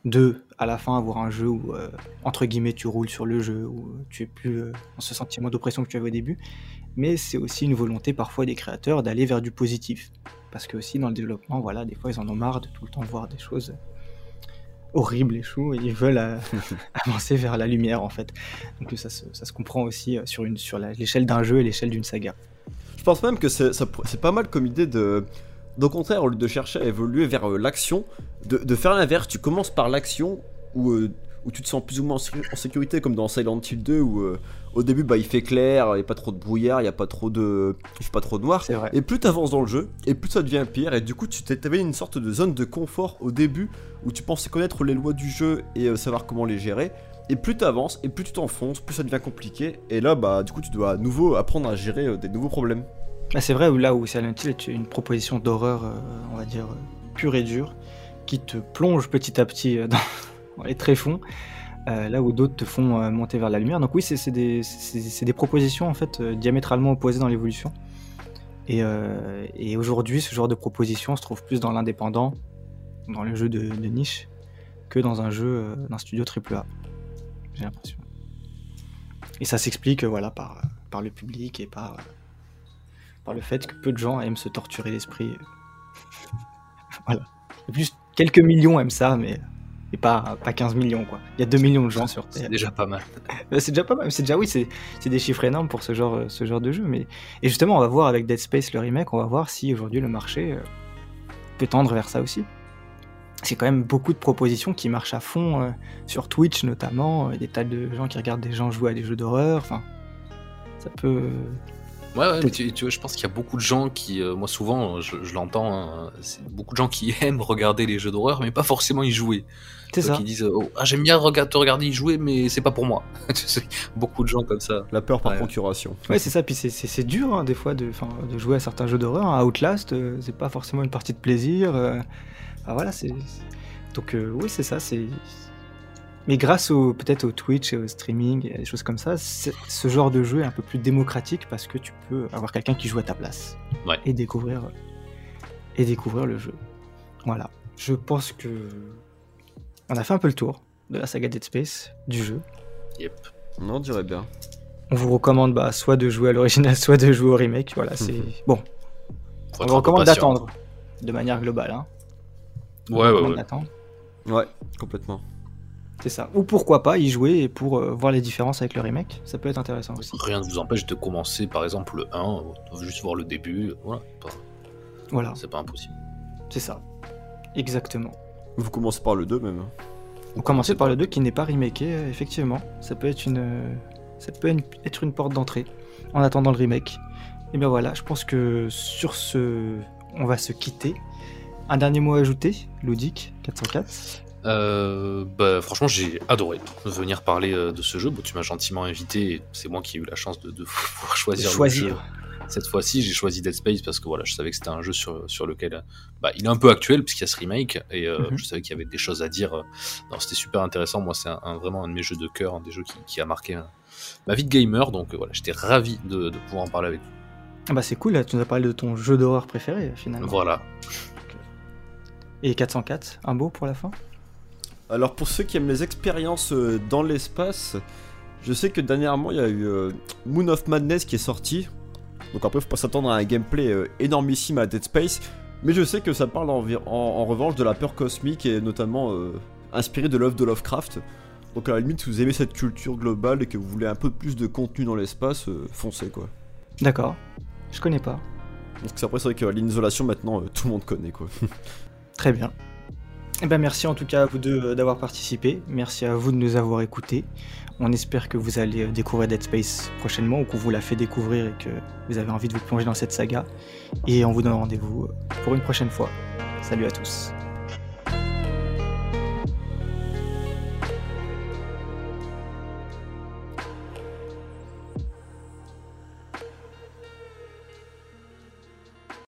de, à la fin, avoir un jeu où, euh, entre guillemets, tu roules sur le jeu, où tu es plus euh, dans ce sentiment d'oppression que tu avais au début. Mais c'est aussi une volonté parfois des créateurs d'aller vers du positif. Parce que aussi, dans le développement, voilà, des fois, ils en ont marre de tout le temps voir des choses horribles et chou, et ils veulent euh, avancer vers la lumière, en fait. Donc ça se, ça se comprend aussi euh, sur, une, sur la- l'échelle d'un jeu et l'échelle d'une saga. Je pense même que c'est pas mal comme idée de. Au contraire, au lieu de chercher à évoluer vers euh, l'action, de, de faire l'inverse. Tu commences par l'action où, euh, où tu te sens plus ou moins en sécu- en sécurité, comme dans Silent Hill 2, où euh, au début bah, il fait clair, il n'y a pas trop de brouillard, il n'y a pas trop de. Il fait pas trop noir. Vrai. Et plus tu avances dans le jeu, et plus ça devient pire, et du coup tu avais une sorte de zone de confort au début où tu pensais connaître les lois du jeu et euh, savoir comment les gérer. Et plus tu avances, et plus tu t'enfonces, plus ça devient compliqué, et là bah du coup tu dois à nouveau apprendre à gérer euh, des nouveaux problèmes. Bah, c'est vrai, où là où Silent Hill est une proposition d'horreur, on va dire, pure et dure, qui te plonge petit à petit dans, les tréfonds, euh, là où d'autres te font euh, monter vers la lumière. Donc oui, c'est des, propositions en fait euh, diamétralement opposées dans l'évolution. Et, aujourd'hui, ce genre de proposition se trouve plus dans l'indépendant, dans le jeu de, niche, que dans un jeu d'un studio AAA. J'ai l'impression. Et ça s'explique voilà, par, le public et par, le fait que peu de gens aiment se torturer l'esprit. voilà. Plus quelques millions aiment ça, mais, pas, pas 15 millions quoi. Il y a 2 millions de gens sur C'est Terre. déjà pas mal. Euh, C'est déjà pas mal, c'est déjà oui, c'est c'est des chiffres énormes pour ce genre, euh, ce genre de jeu. Mais... Et justement, on va voir avec Dead Space le remake, on va voir si aujourd'hui le marché euh, peut tendre vers ça aussi. C'est quand même beaucoup de propositions qui marchent à fond euh, sur Twitch notamment, euh, des tas de gens qui regardent des gens jouer à des jeux d'horreur, enfin ça peut... Ouais, ouais, mais tu, tu vois, je pense qu'il y a beaucoup de gens qui, euh, moi souvent, je, je l'entends, hein, beaucoup de gens qui aiment regarder les jeux d'horreur, mais pas forcément y jouer. C'est ça. Qui disent, euh, oh, ah, j'aime bien rega- te regarder y jouer, mais c'est pas pour moi. Beaucoup de gens comme ça. La peur par Ouais. procuration. Ouais, c'est ça, puis c'est- dur hein, des fois de, jouer à certains jeux d'horreur. hein. Outlast, euh, c'est pas forcément une partie de plaisir. euh, enfin, voilà, c'est. c'est- Donc, euh, oui, c'est ça, c'est. Mais grâce au peut-être au Twitch et au streaming et à des choses comme ça, ce genre de jeu est un peu plus démocratique parce que tu peux avoir quelqu'un qui joue à ta place Ouais. et découvrir et découvrir le jeu. Voilà. Je pense que on a fait un peu le tour de la saga Dead Space, du jeu. Yep. On dirait bien. On vous recommande bah, soit de jouer à l'original, soit de jouer au remake. Voilà, c'est bon. Faut On vous recommande d'attendre, de manière globale. Hein. Ouais, vous ouais, recommande ouais. d'attendre, Ouais, complètement. C'est ça. Ou pourquoi pas y jouer pour euh, voir les différences avec le remake. Ça peut être intéressant aussi. Rien ne vous empêche de commencer par exemple le 1, euh, juste voir le début, euh, voilà, pas- Voilà, c'est pas impossible. c'est ça. Exactement. Vous commencez par le 2 même. On commencer par le 2 qui n'est pas remaké, euh, effectivement. Ça peut être une, euh, ça peut être une porte d'entrée en attendant le remake. Et bien voilà, je pense que sur ce, on va se quitter. Un dernier mot à ajouter, Ludic 404. Euh, bah, franchement, j'ai adoré venir parler euh, de ce jeu. Bon, tu m'as gentiment invité, c'est moi qui ai eu la chance de, de pouvoir choisir, le Choisir. jeu. Cette fois-ci, j'ai choisi Dead Space parce que voilà, je savais que c'était un jeu sur, sur lequel bah, il est un peu actuel puisqu'il y a ce remake et euh, Mhm. je savais qu'il y avait des choses à dire. Non, c'était super intéressant. Moi, c'est un, un- vraiment un de mes jeux de cœur, un des jeux qui, qui a marqué euh, ma vie de gamer. Donc euh, voilà, j'étais ravi de, de pouvoir en parler avec vous. Ah bah c'est cool, là, tu nous as parlé de ton jeu d'horreur préféré finalement. Voilà. Et 404, un beau pour la fin? Alors pour ceux qui aiment les expériences euh, dans l'espace, je sais que dernièrement il y a eu euh, Moon of Madness qui est sorti. Donc après faut pas s'attendre à un gameplay euh, énormissime à Dead Space. Mais je sais que ça parle en, en- en revanche de la peur cosmique et notamment euh, inspiré de l'œuvre de Lovecraft. Donc à la limite si vous aimez cette culture globale et que vous voulez un peu plus de contenu dans l'espace, euh, foncez quoi. D'accord. Je connais pas. Donc c'est après c'est vrai que l'insolation maintenant euh, tout le monde connaît quoi. Très bien. Eh ben merci en tout cas à vous deux euh, d'avoir participé. Merci à vous de nous avoir écoutés. On espère que vous allez euh, découvrir Dead Space prochainement ou qu'on vous l'a fait découvrir et que vous avez envie de vous plonger dans cette saga. Et on vous donne rendez-vous euh, pour une prochaine fois. Salut à tous.